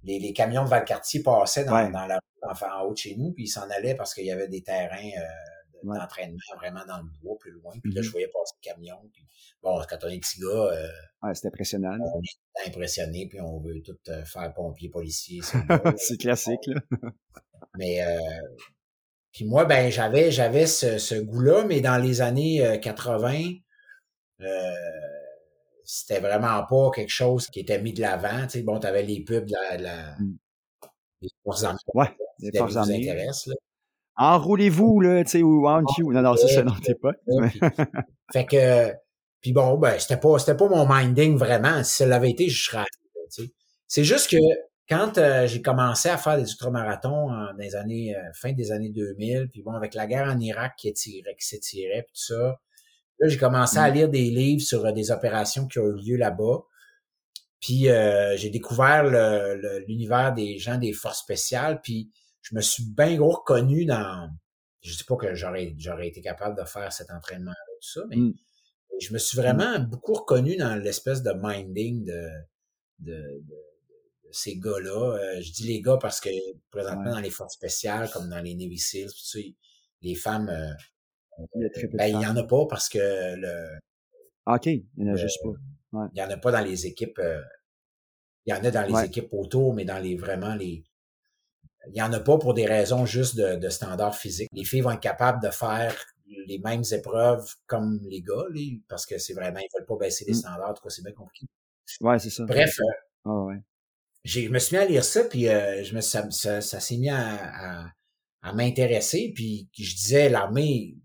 [SPEAKER 3] Les, les camions de Valcartier passaient dans, dans la enfin, en haut de chez nous, puis ils s'en allaient parce qu'il y avait des terrains euh, d'entraînement vraiment dans le bois, plus loin. Puis là, je mmh voyais passer le camion. Puis bon, quand on est petit gars, euh,
[SPEAKER 2] ouais, c'est impressionnant.
[SPEAKER 3] On est impressionné, puis on veut tout faire pompier, policier.
[SPEAKER 2] c'est classique, là.
[SPEAKER 3] Mais euh, puis moi, ben j'avais j'avais ce, ce goût-là, mais dans les années 80, euh, euh, c'était vraiment pas quelque chose qui était mis de l'avant. Tu sais, bon, t'avais les pubs de la, la mmh.
[SPEAKER 2] les forces armées. Ouais, les forces armées. Intéresse, Enroulez-vous, là, tu sais, ou you. Non, non, ça, ça, t'es pas.
[SPEAKER 3] fait que, puis bon, ben, c'était pas, c'était pas mon minding vraiment. Si ça l'avait été, je serais, tu sais. C'est juste que quand euh, j'ai commencé à faire des ultramarathons dans les années euh, fin des années 2000, puis bon avec la guerre en Irak qui étirait, qui s'étirait puis tout ça, là j'ai commencé à mmh. lire des livres sur euh, des opérations qui ont eu lieu là-bas. Puis j'ai découvert l'univers des gens des forces spéciales, puis je me suis bien gros reconnu dans je dis pas que j'aurais j'aurais été capable de faire cet entraînement tout ça, mais mmh. je me suis vraiment beaucoup reconnu dans l'espèce de minding de, de ces gars-là. Euh, je dis les gars parce que présentement dans les forces spéciales, comme dans les Navy Seals, les femmes, euh, il, ben, y en a pas parce que le.
[SPEAKER 2] OK, il n'y en a juste pas.
[SPEAKER 3] Il n'y en a pas dans les équipes. Euh, il y en a dans les équipes autour, mais dans les vraiment les. Il n'y en a pas pour des raisons juste de, de standards physiques. Les filles vont être capables de faire les mêmes épreuves comme les gars, parce que c'est vraiment, ils veulent pas baisser les mmh. standards, en tout cas, c'est bien compliqué.
[SPEAKER 2] Ouais, c'est ça.
[SPEAKER 3] Bref,
[SPEAKER 2] ah, ouais
[SPEAKER 3] je me suis mis à lire ça, puis euh, je me, ça, ça, s'est mis à, à, m'intéresser, puis je disais, l'armée,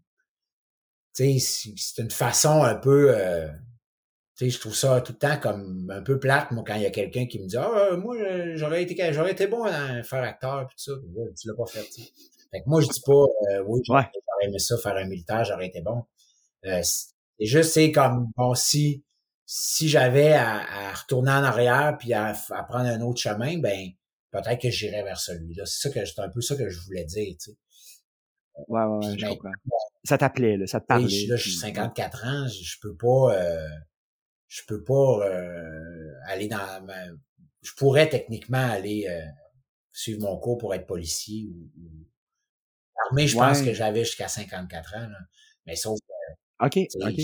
[SPEAKER 3] tu sais, c'est une façon un peu, euh, tu sais, je trouve ça tout le temps comme un peu plate, moi, quand il y a quelqu'un qui me dit, ah, moi, j'aurais été, j'aurais été bon à faire acteur, puis tout ça, tu l'as pas fait, tu Fait que moi, je dis pas, euh, oui, j'aurais aimé ça, faire un militaire, j'aurais été bon. c'est juste, c'est comme, bon, si, si j'avais à, retourner en arrière puis à, prendre un autre chemin, ben peut-être que j'irais vers celui-là. C'est ça que c'est un peu ça que je voulais dire, tu sais.
[SPEAKER 2] Ouais, ouais, ouais je comprends. Ça t'appelait, là, ça te parlait.
[SPEAKER 3] Là, je suis 54 ans, je, peux pas euh, je peux pas euh, aller dans ma, je pourrais techniquement aller euh, suivre mon cours pour être policier ou, ou... armée, je pense que j'avais jusqu'à 54 ans, là. mais sauf
[SPEAKER 2] OK, OK.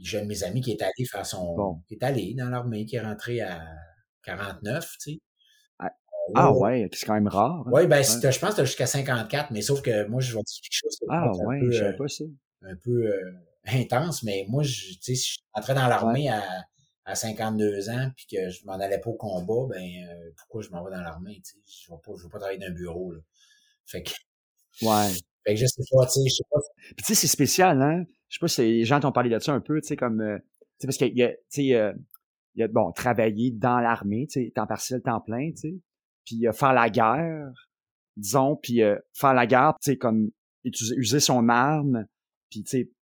[SPEAKER 3] J'ai un de mes amis qui est allé faire son... qui est allé dans l'armée, qui est rentré à 49, tu sais.
[SPEAKER 2] Ah, euh, ah ouais, c'est quand même rare.
[SPEAKER 3] Hein. Oui, ben, je pense que tu jusqu'à 54, mais sauf que moi, je vois quelque chose
[SPEAKER 2] ah, ouais, un peu, euh, pas ça.
[SPEAKER 3] un peu euh, intense, mais moi, je, tu sais, si je suis rentré dans l'armée à, à 52 ans, puis que je m'en allais pas au combat, ben pourquoi je m'en vais dans l'armée, tu sais, je vais pas, je vais pas travailler dans un bureau, là. Fait que...
[SPEAKER 2] Ouais.
[SPEAKER 3] Fait que je sais pas, tu sais, je sais pas.
[SPEAKER 2] Puis tu sais, c'est spécial, hein? Je sais pas si les gens t'ont parlé de ça un peu, tu sais, comme, euh, tu sais, parce qu'il y a, tu sais, euh, il y a, bon, travailler dans l'armée, tu sais, temps partiel, temps plein, tu sais, puis euh, faire la guerre, disons, puis faire la guerre, tu sais, comme utiliser, user son arme, puis tu sais,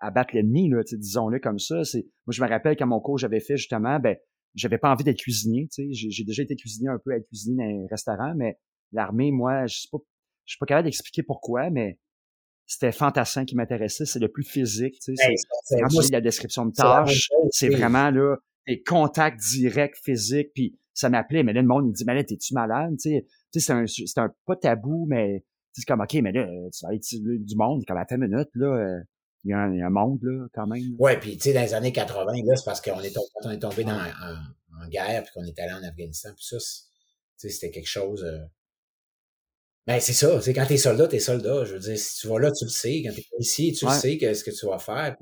[SPEAKER 2] abattre l'ennemi, là, tu sais, disons-le comme ça. C'est, moi, je me rappelle quand mon cours j'avais fait justement, ben, j'avais pas envie d'être cuisinier, tu sais, j'ai, déjà été cuisinier un peu à être cuisinier dans un restaurant, mais l'armée, moi, je sais pas je suis pas capable d'expliquer pourquoi, mais c'était fantassin qui m'intéressait. C'est le plus physique, tu sais. c'est, quand la description de tâche, c'est vraiment, là, des contacts directs, physiques, puis ça m'appelait, mais là, le monde, me dit, mais là, t'es-tu malade, tu sais? c'est un, c'est un, pas tabou, mais c'est comme, OK, mais là, tu vas aller du monde, comme à 20 minutes, là, euh, il y, a un, il y, a un, monde, là, quand même.
[SPEAKER 3] Ouais, puis tu sais, dans les années 80, là, c'est parce qu'on est, on est tombé dans, en, guerre, puis qu'on est allé en Afghanistan, puis ça, c'était quelque chose... Euh, ben, c'est ça. C'est quand t'es soldat, t'es soldat. Je veux dire, si tu vas là, tu le sais. Quand t'es ici, tu le sais qu'est-ce que tu vas faire.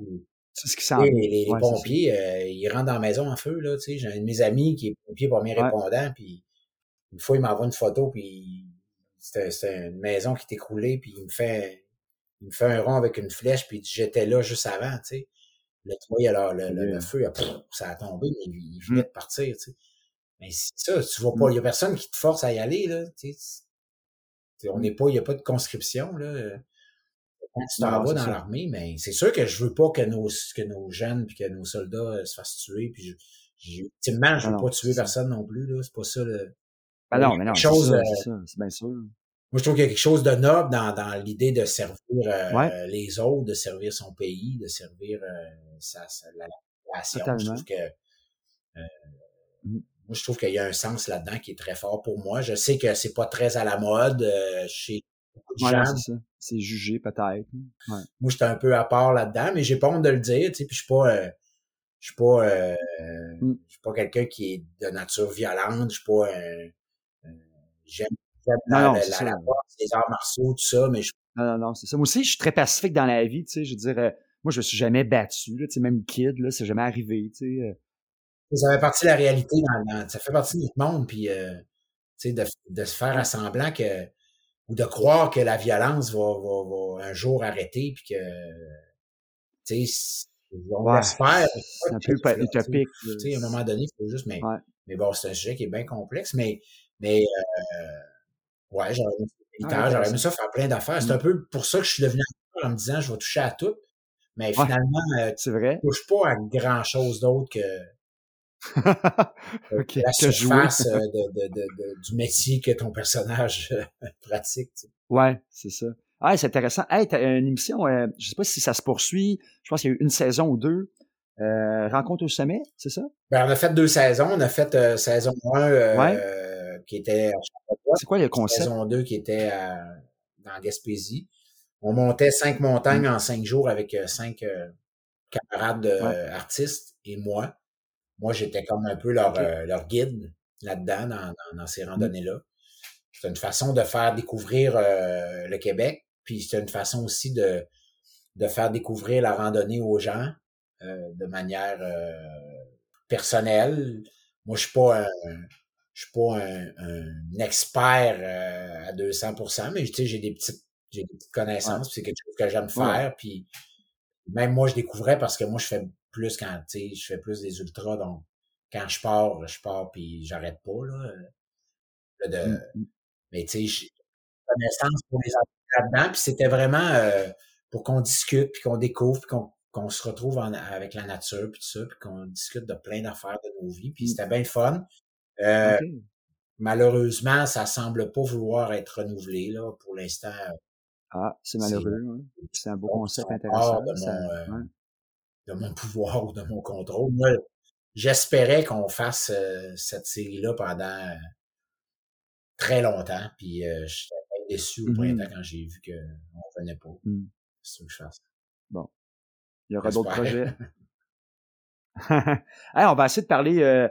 [SPEAKER 2] c'est ce qui
[SPEAKER 3] Les, les, les pompiers, euh, ils rentrent dans la maison en feu, là, tu sais. J'ai un de mes amis qui est pompier premier répondant, puis une fois, il m'envoie une photo, puis c'était une maison qui était écroulée, puis il me fait il me fait un rond avec une flèche, puis j'étais là juste avant, tu sais. Le toit, alors, le, le, feu, ça a tombé, mais il, il venait de partir, tu sais. Mais c'est ça, tu vois pas, il y a personne qui te force à y aller, là, tu sais. On n'est pas, il n'y a pas de conscription, là. Quand tu t'en vas dans l'armée, mais c'est sûr que je veux pas que nos, que nos jeunes puis que nos soldats euh, se fassent tuer, puis je, ultimement, je veux pas tuer personne non plus, là. C'est pas ça, le.
[SPEAKER 2] Ah non, mais non, c'est bien sûr.
[SPEAKER 3] Moi, je trouve qu'il y a quelque chose de noble dans, dans l'idée de servir euh, les autres, de servir son pays, de servir euh, sa, la, nation. Je trouve que euh, mmh. Moi, je trouve qu'il y a un sens là-dedans qui est très fort pour moi. Je sais que c'est pas très à la mode euh, chez beaucoup de gens.
[SPEAKER 2] C'est jugé peut-être.
[SPEAKER 3] Ouais. Moi, j'étais un peu à part là-dedans, mais j'ai pas honte de le dire. Tu sais, puis je suis pas, euh, je suis pas, mmh. je suis pas quelqu'un qui est de nature violente. Je suis pas, j'aime la, la, les arts martiaux, tout ça, mais je...
[SPEAKER 2] Non, non, non, c'est ça. Moi aussi, je suis très pacifique dans la vie, tu sais, je veux dire, euh, moi, je me suis jamais battu, là, tu sais, même kid, là, c'est jamais arrivé, tu sais. Euh.
[SPEAKER 3] Ça fait partie de la réalité, dans, ça fait partie de notre monde, puis, euh, tu sais, de, de, se faire à semblant que, ou de croire que la violence va, va, va un jour arrêter, puis que, tu sais, on ouais.
[SPEAKER 2] C'est un peu utopique.
[SPEAKER 3] Tu sais, à un moment donné, il faut juste, mais, mais bon, c'est un sujet qui est bien complexe, mais, mais, euh, Ouais, j'aurais aimé, ah, ça faire plein d'affaires. C'est un mmh. peu pour ça que je suis devenu en me disant je vais toucher à tout. Mais finalement, euh,
[SPEAKER 2] c'est vrai.
[SPEAKER 3] je touche pas à grand chose d'autre que, okay, la surface euh, de, de, de, du métier que ton personnage euh, pratique. Tu
[SPEAKER 2] Ouais, c'est ça. Ah, c'est intéressant. Hey, t'as une émission, euh, je sais pas si ça se poursuit. Je pense qu'il y a eu une saison ou deux. Euh, Rencontre au sommet, c'est ça?
[SPEAKER 3] Ben, on a fait deux saisons. On a fait saison 1 ouais qui était
[SPEAKER 2] C'est quoi le concept?
[SPEAKER 3] Saison 2 qui était dans Gaspésie. On montait cinq montagnes mmh. en cinq jours avec cinq camarades artistes et moi. Moi, j'étais comme un peu leur, leur guide là-dedans, dans, dans, ces mmh. randonnées-là. C'est une façon de faire découvrir le Québec, puis c'est une façon aussi de, de faire découvrir la randonnée aux gens de manière personnelle. Moi, je suis pas un, je suis pas un, expert euh, à 200%, mais tu sais, j'ai des petites, j'ai des petites connaissances, c'est quelque chose que j'aime faire, puis même moi, je découvrais parce que moi, je fais plus quand, tu sais, je fais plus des ultras, donc quand je pars, je pars, puis j'arrête pas, là. de, mmh, mmh. Mais tu sais, connaissance pour les là-dedans, puis c'était vraiment euh, pour qu'on discute, puis qu'on découvre, puis qu'on se retrouve avec la nature, puis tout ça, puis qu'on discute de plein d'affaires de nos vies, puis mmh. c'était bien fun. Euh, malheureusement, ça semble pas vouloir être renouvelé là pour l'instant.
[SPEAKER 2] Ah, c'est malheureux. Hein. C'est un beau concept intéressant.
[SPEAKER 3] De, mon, euh, de mon pouvoir ou de mon contrôle. Moi, j'espérais qu'on fasse euh, cette série-là pendant très longtemps. Puis je j'étais déçu au printemps mmh quand j'ai vu qu'on ne venait pas. Mmh. C'est ce que je fasse.
[SPEAKER 2] Bon. Il y aura d'autres projets. on va essayer de parler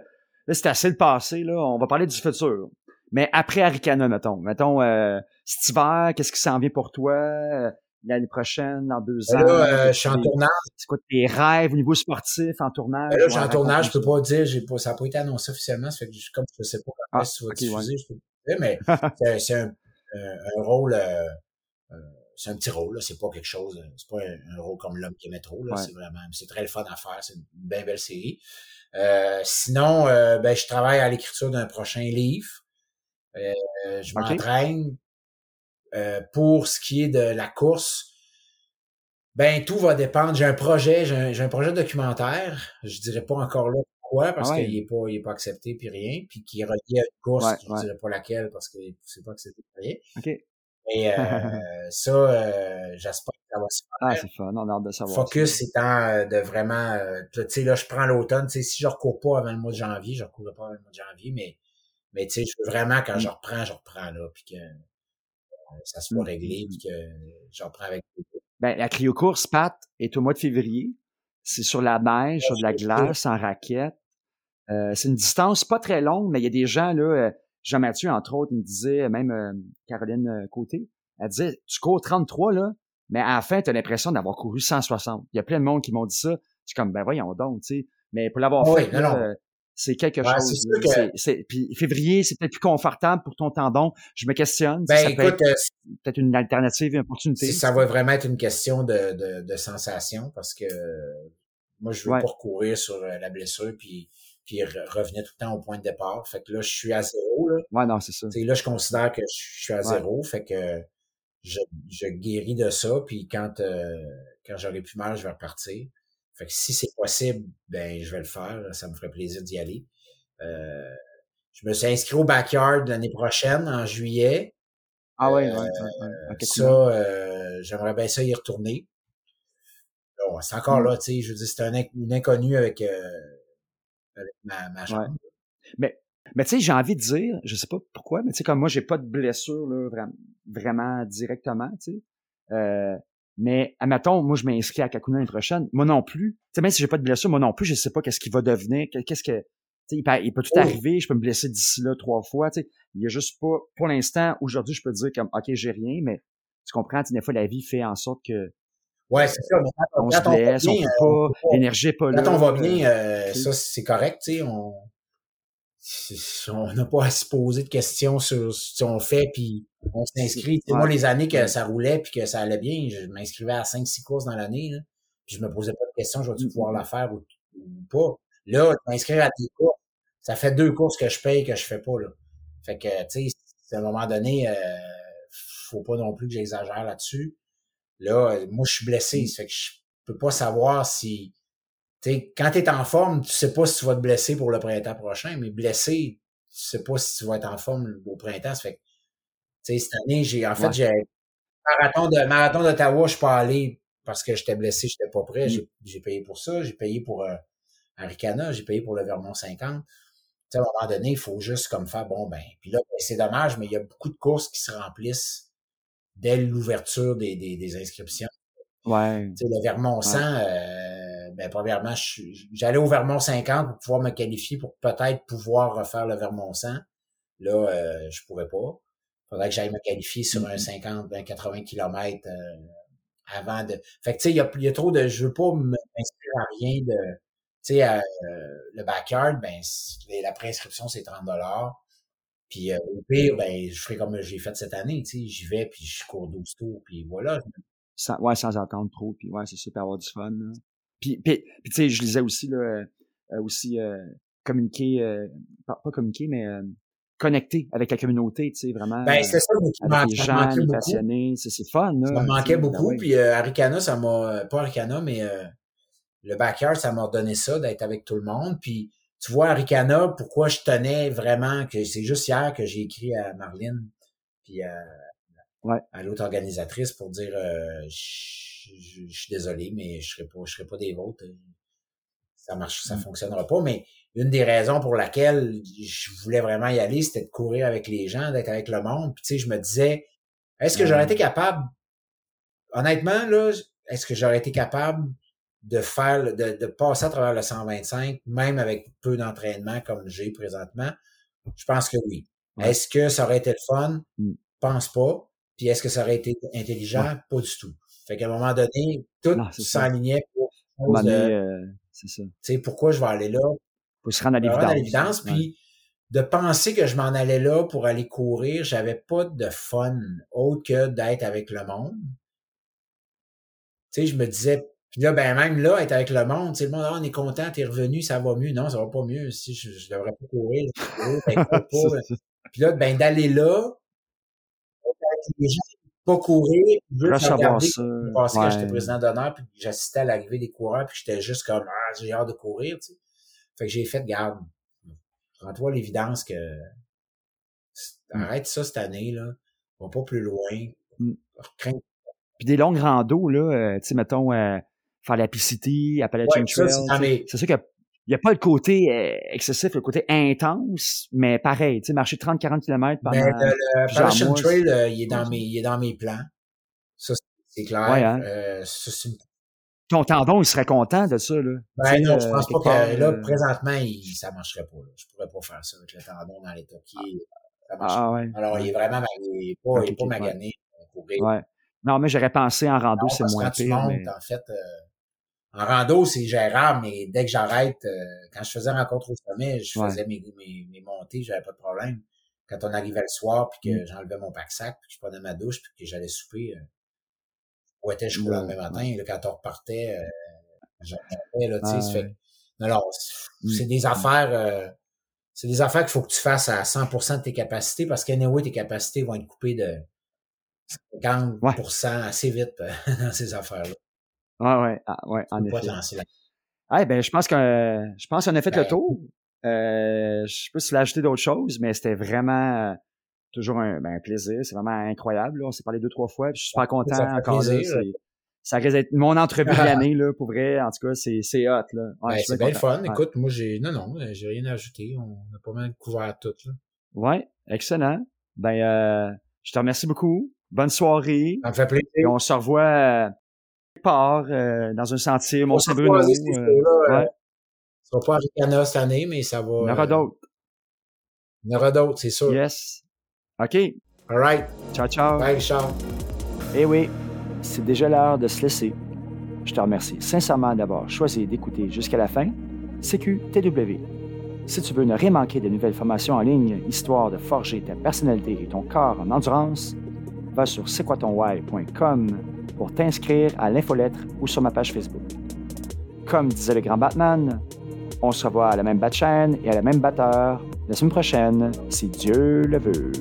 [SPEAKER 2] Là, c'est assez le passé, là. On va parler du futur. Mais après Aricana, mettons. Mettons, euh, cet hiver, qu'est-ce qui s'en vient pour toi? Euh, l'année prochaine, dans deux ben ans?
[SPEAKER 3] Là, euh, je suis en tournage.
[SPEAKER 2] C'est quoi tes rêves au niveau sportif en tournage?
[SPEAKER 3] Ben là, je suis en tournage, je peux pas dire, j'ai pas, ça n'a pas été annoncé officiellement, ça fait que je, comme je sais pas quand ah, tu vas diffuser, je peux pas dire, mais c'est un, un, rôle, euh, c'est un petit rôle, là, c'est pas quelque chose, c'est pas un, rôle comme l'homme qui est métro, là, c'est vraiment, c'est très le fun à faire, c'est une bien belle série. Euh, sinon, euh, ben, je travaille à l'écriture d'un prochain livre. Euh, je m'entraîne. Pour ce qui est de la course, ben tout va dépendre. J'ai un projet, j'ai un, projet documentaire. Je dirais pas encore là pourquoi, parce ah qu'il est pas, il est pas accepté puis rien, puis qui est relié à une course. je dirais pas laquelle parce que c'est pas accepté puis rien.
[SPEAKER 2] Okay.
[SPEAKER 3] Et ça, euh, j'espère
[SPEAKER 2] ça va se faire. Ah, c'est fun, on a hâte de savoir.
[SPEAKER 3] Focus étant euh, de vraiment, euh, tu sais, là, je prends l'automne, tu sais, si je recours pas avant le mois de janvier, je recours pas avant le mois de janvier, mais, mais tu sais, je veux vraiment, quand mm. je reprends, je reprends, là, puis que euh, ça soit réglé, puis que je reprends avec
[SPEAKER 2] Ben, la cryocourse, Pat, est au mois de février. C'est sur la neige, sur de la glace, en raquette. Euh, c'est une distance pas très longue, mais il y a des gens, là, Jean-Mathieu, entre autres, me disait, même Caroline Côté, elle disait, tu cours 33, là, mais à la fin, tu as l'impression d'avoir couru 160. Il y a plein de monde qui m'ont dit ça. Je suis comme, ben voyons donc, tu sais. Mais pour l'avoir fait, c'est quelque chose. Que... puis février, c'est peut-être plus confortable pour ton tendon. Je me questionne.
[SPEAKER 3] Ben, ça écoute,
[SPEAKER 2] peut être, peut-être une alternative, une opportunité.
[SPEAKER 3] Ça va vraiment être une question de, de, de sensation parce que moi, je veux pas recourir sur euh, la blessure puis puis revenir tout le temps au point de départ. Fait que là, je suis à zéro. Là.
[SPEAKER 2] Ouais, non, c'est ça.
[SPEAKER 3] là, je considère que je suis à zéro. Fait que je, je guéris de ça. Puis quand, euh, quand j'aurai plus mal, je vais repartir. Fait que si c'est possible, ben je vais le faire. Ça me ferait plaisir d'y aller. Euh, je me suis inscrit au backyard l'année prochaine, en juillet.
[SPEAKER 2] Ah ouais, ouais,
[SPEAKER 3] euh, Ça, euh, j'aimerais bien ça y retourner. c'est encore mmh. là, tu sais, je veux dire, c'est un, une inconnue avec, avec ma, ma chambre.
[SPEAKER 2] Mais, mais tu sais, j'ai envie de dire, je sais pas pourquoi, mais tu sais, comme moi, j'ai pas de blessure, là, vraiment, vraiment directement, tu sais. Euh, mais, admettons, moi, je m'inscris à Kakuna l'année prochaine. Moi non plus. Tu sais, même si j'ai pas de blessure, moi non plus, je sais pas qu'est-ce qui va devenir, qu'est-ce que, il peut, il peut, tout oh. arriver, je peux me blesser d'ici là trois fois. Tu sais. Il y a juste pas, pour l'instant, aujourd'hui, je peux dire comme, OK, j'ai rien, mais tu comprends, des fois, la vie fait en sorte que.
[SPEAKER 3] Ouais, c'est ça.
[SPEAKER 2] on, se blesse, on, peut pas, l'énergie n'est pas
[SPEAKER 3] là. Quand on va bien, euh, ça, c'est correct, tu sais, on, on n'a pas à se poser de questions sur ce qu'on fait, puis on s'inscrit. Moi, les années que ça roulait puis que ça allait bien, je m'inscrivais à 5-6 courses dans l'année, puis je me posais pas de questions, je vais-tu mm-hmm. pouvoir la faire ou, pas? Là, m'inscrire à tes courses, ça fait deux courses que je paye que je fais pas, là. Fait que, tu sais, à un moment donné, euh, faut pas non plus que j'exagère là-dessus. Là, moi, je suis blessé, ça mm. fait que je peux pas savoir si T'sais, quand tu es en forme, tu sais pas si tu vas te blesser pour le printemps prochain, mais blessé, tu sais pas si tu vas être en forme au printemps. Ça fait que, cette année, j'ai en fait, j'ai marathon de marathon d'Ottawa, je suis pas allé parce que j'étais blessé, j'étais pas prêt. Mm. J'ai payé pour ça, j'ai payé pour euh, Aricana, j'ai payé pour le Vermont 50. T'sais, à un moment donné, il faut juste comme faire bon ben. Puis là, ben, c'est dommage, mais il y a beaucoup de courses qui se remplissent dès l'ouverture des, des, des, inscriptions.
[SPEAKER 2] Ouais.
[SPEAKER 3] T'sais, le Vermont 100, euh, ben, premièrement, j'allais au Vermont 50 pour pouvoir me qualifier pour peut-être pouvoir refaire le Vermont 100. Là, euh, je pourrais pas. Faudrait que j'aille me qualifier sur un 50, 20, 80 km avant de. Fait que tu sais, il y a, y a, trop de. Je veux pas m'inscrire à rien de. Tu sais, euh, le backyard, ben la préinscription, c'est 30 dollars. Puis euh, au pire, ben, je ferai comme j'ai fait cette année, tu sais, j'y vais, puis je cours 12 tours, puis voilà.
[SPEAKER 2] Sans, ouais, sans attendre trop, puis ouais, c'est super avoir du fun. Là. Puis, puis, tu sais, je lisais aussi, là, euh, euh, aussi euh, communiquer, euh, pas, pas, communiquer, mais euh, connecter avec la communauté, tu sais, vraiment.
[SPEAKER 3] Ben, c'est ça,
[SPEAKER 2] avec les gens, les passionnés, c'est fun, là.
[SPEAKER 3] Ça me manquait ben beaucoup, puis Aricana, ça m'a, pas Aricana, mais le backyard, ça m'a donné ça, d'être avec tout le monde, puis tu vois, Aricana, pourquoi je tenais vraiment, que c'est juste hier que j'ai écrit à Marlene, puis à,
[SPEAKER 2] ouais.
[SPEAKER 3] à l'autre organisatrice pour dire, je, suis désolé, mais je serai pas, je serai pas des vôtres. Ça marche, ça mm. fonctionnera pas. Mais une des raisons pour laquelle je voulais vraiment y aller, c'était de courir avec les gens, d'être avec le monde. Puis tu sais, je me disais, est-ce que j'aurais été capable, honnêtement là, est-ce que j'aurais été capable de faire, de, de passer à travers le 125, même avec peu d'entraînement comme j'ai présentement? Je pense que oui. Est-ce que ça aurait été le fun? Mm. pense pas. Puis est-ce que ça aurait été intelligent? Pas du tout. Fait qu'à un moment donné, tout s'alignait pour
[SPEAKER 2] euh, c'est ça. Tu
[SPEAKER 3] sais, pourquoi je vais aller là?
[SPEAKER 2] Pour se rendre à
[SPEAKER 3] l'évidence. Puis de penser que je m'en allais là pour aller courir, j'avais pas de fun autre que d'être avec le monde. Tu sais, je me disais, puis là, ben même là, être avec le monde, tu sais, le monde, ah, on est content, t'es revenu, ça va mieux. Non, ça va pas mieux. Si je, je devrais pas courir, ben, Puis là, ben d'aller là, les gens pas courir, juste regarder ça. Parce que j'étais président d'honneur, puis j'assistais à l'arrivée des coureurs, puis j'étais juste comme ah, j'ai hâte de courir, tu sais. Fait que j'ai fait garde. Rends-toi l'évidence que mm. arrête ça cette année, là. Va pas plus loin. Mm.
[SPEAKER 2] Puis des longues randos, là, euh, tu sais, mettons, euh, faire la PCT, Appalachian Trail. C'est sûr qu'il n'y a pas le côté euh, excessif, le côté intense, mais pareil, tu sais, marcher 30-40 km pendant ben,
[SPEAKER 3] le, Appalachian Trail, il, est dans mes, il est dans mes plans. Ça, c'est clair. Ouais, hein? ça,
[SPEAKER 2] Ton tendon, il serait content de ça, là.
[SPEAKER 3] Ben non, je pense pas que là, présentement, il, ça marcherait pas. Là. Je pourrais pas faire ça avec le tendon dans les toquiers.
[SPEAKER 2] Ah, ouais.
[SPEAKER 3] Alors, il est vraiment il est pas, il est pas magané.
[SPEAKER 2] Ouais. Non, mais j'aurais pensé en rando, c'est moins
[SPEAKER 3] pire.
[SPEAKER 2] Montes,
[SPEAKER 3] mais... En fait, en rando, c'est gérable, mais dès que j'arrête, euh, quand je faisais rencontre au sommet, je faisais mes, mes, mes montées, j'avais pas de problème. Quand on arrivait le soir, puis que mm. j'enlevais mon pack-sac, puis que je prenais ma douche, puis que j'allais souper, euh, je était jusqu'au lendemain matin. Là, quand on repartait, euh, là, tu sais, Non, non, mm. c'est des affaires... Euh, c'est des affaires qu'il faut que tu fasses à 100% de tes capacités parce qu'anyway, tes capacités vont être coupées de 50% assez vite dans ces affaires-là.
[SPEAKER 2] Ouais, ouais, ah, ouais, en effet. Ah, ben, je pense que je pense qu'on a fait le ben, tour. Euh, je sais pas si ajouté d'autres choses, mais c'était vraiment euh, toujours un, ben, plaisir. C'est vraiment incroyable. On s'est parlé deux, trois fois. je suis super content encore là. Ça risque d'être mon entrevue de l'année, là, pour vrai. En tout cas, c'est, c'est hot, là.
[SPEAKER 3] Ouais, ben, c'est bien fun. Écoute, moi, j'ai, non, non, j'ai rien à ajouter. On a pas mal couvert tout, là.
[SPEAKER 2] Ouais, excellent. Ben, euh, je te remercie beaucoup. Bonne soirée.
[SPEAKER 3] Ça me fait plaisir.
[SPEAKER 2] Et on se revoit euh, part euh, dans un sentier, Mont-Saint-Bruno. Euh,
[SPEAKER 3] ouais. Ça va pas à Ricana cette année, mais ça va.
[SPEAKER 2] Il y en aura d'autres.
[SPEAKER 3] Il y en aura d'autres, c'est sûr.
[SPEAKER 2] Yes. OK.
[SPEAKER 3] All right.
[SPEAKER 2] Ciao, ciao.
[SPEAKER 3] Bye, Richard.
[SPEAKER 2] Eh oui, c'est déjà l'heure de se laisser. Je te remercie sincèrement d'avoir choisi d'écouter jusqu'à la fin. CQTW. Si tu veux ne rien manquer de nouvelles formations en ligne, histoire de forger ta personnalité et ton corps en endurance, va sur why.com pour t'inscrire à l'infolettre ou sur ma page Facebook. Comme disait le grand Batman, on se revoit à la même chaîne et à la même batteur la semaine prochaine, si Dieu le veut.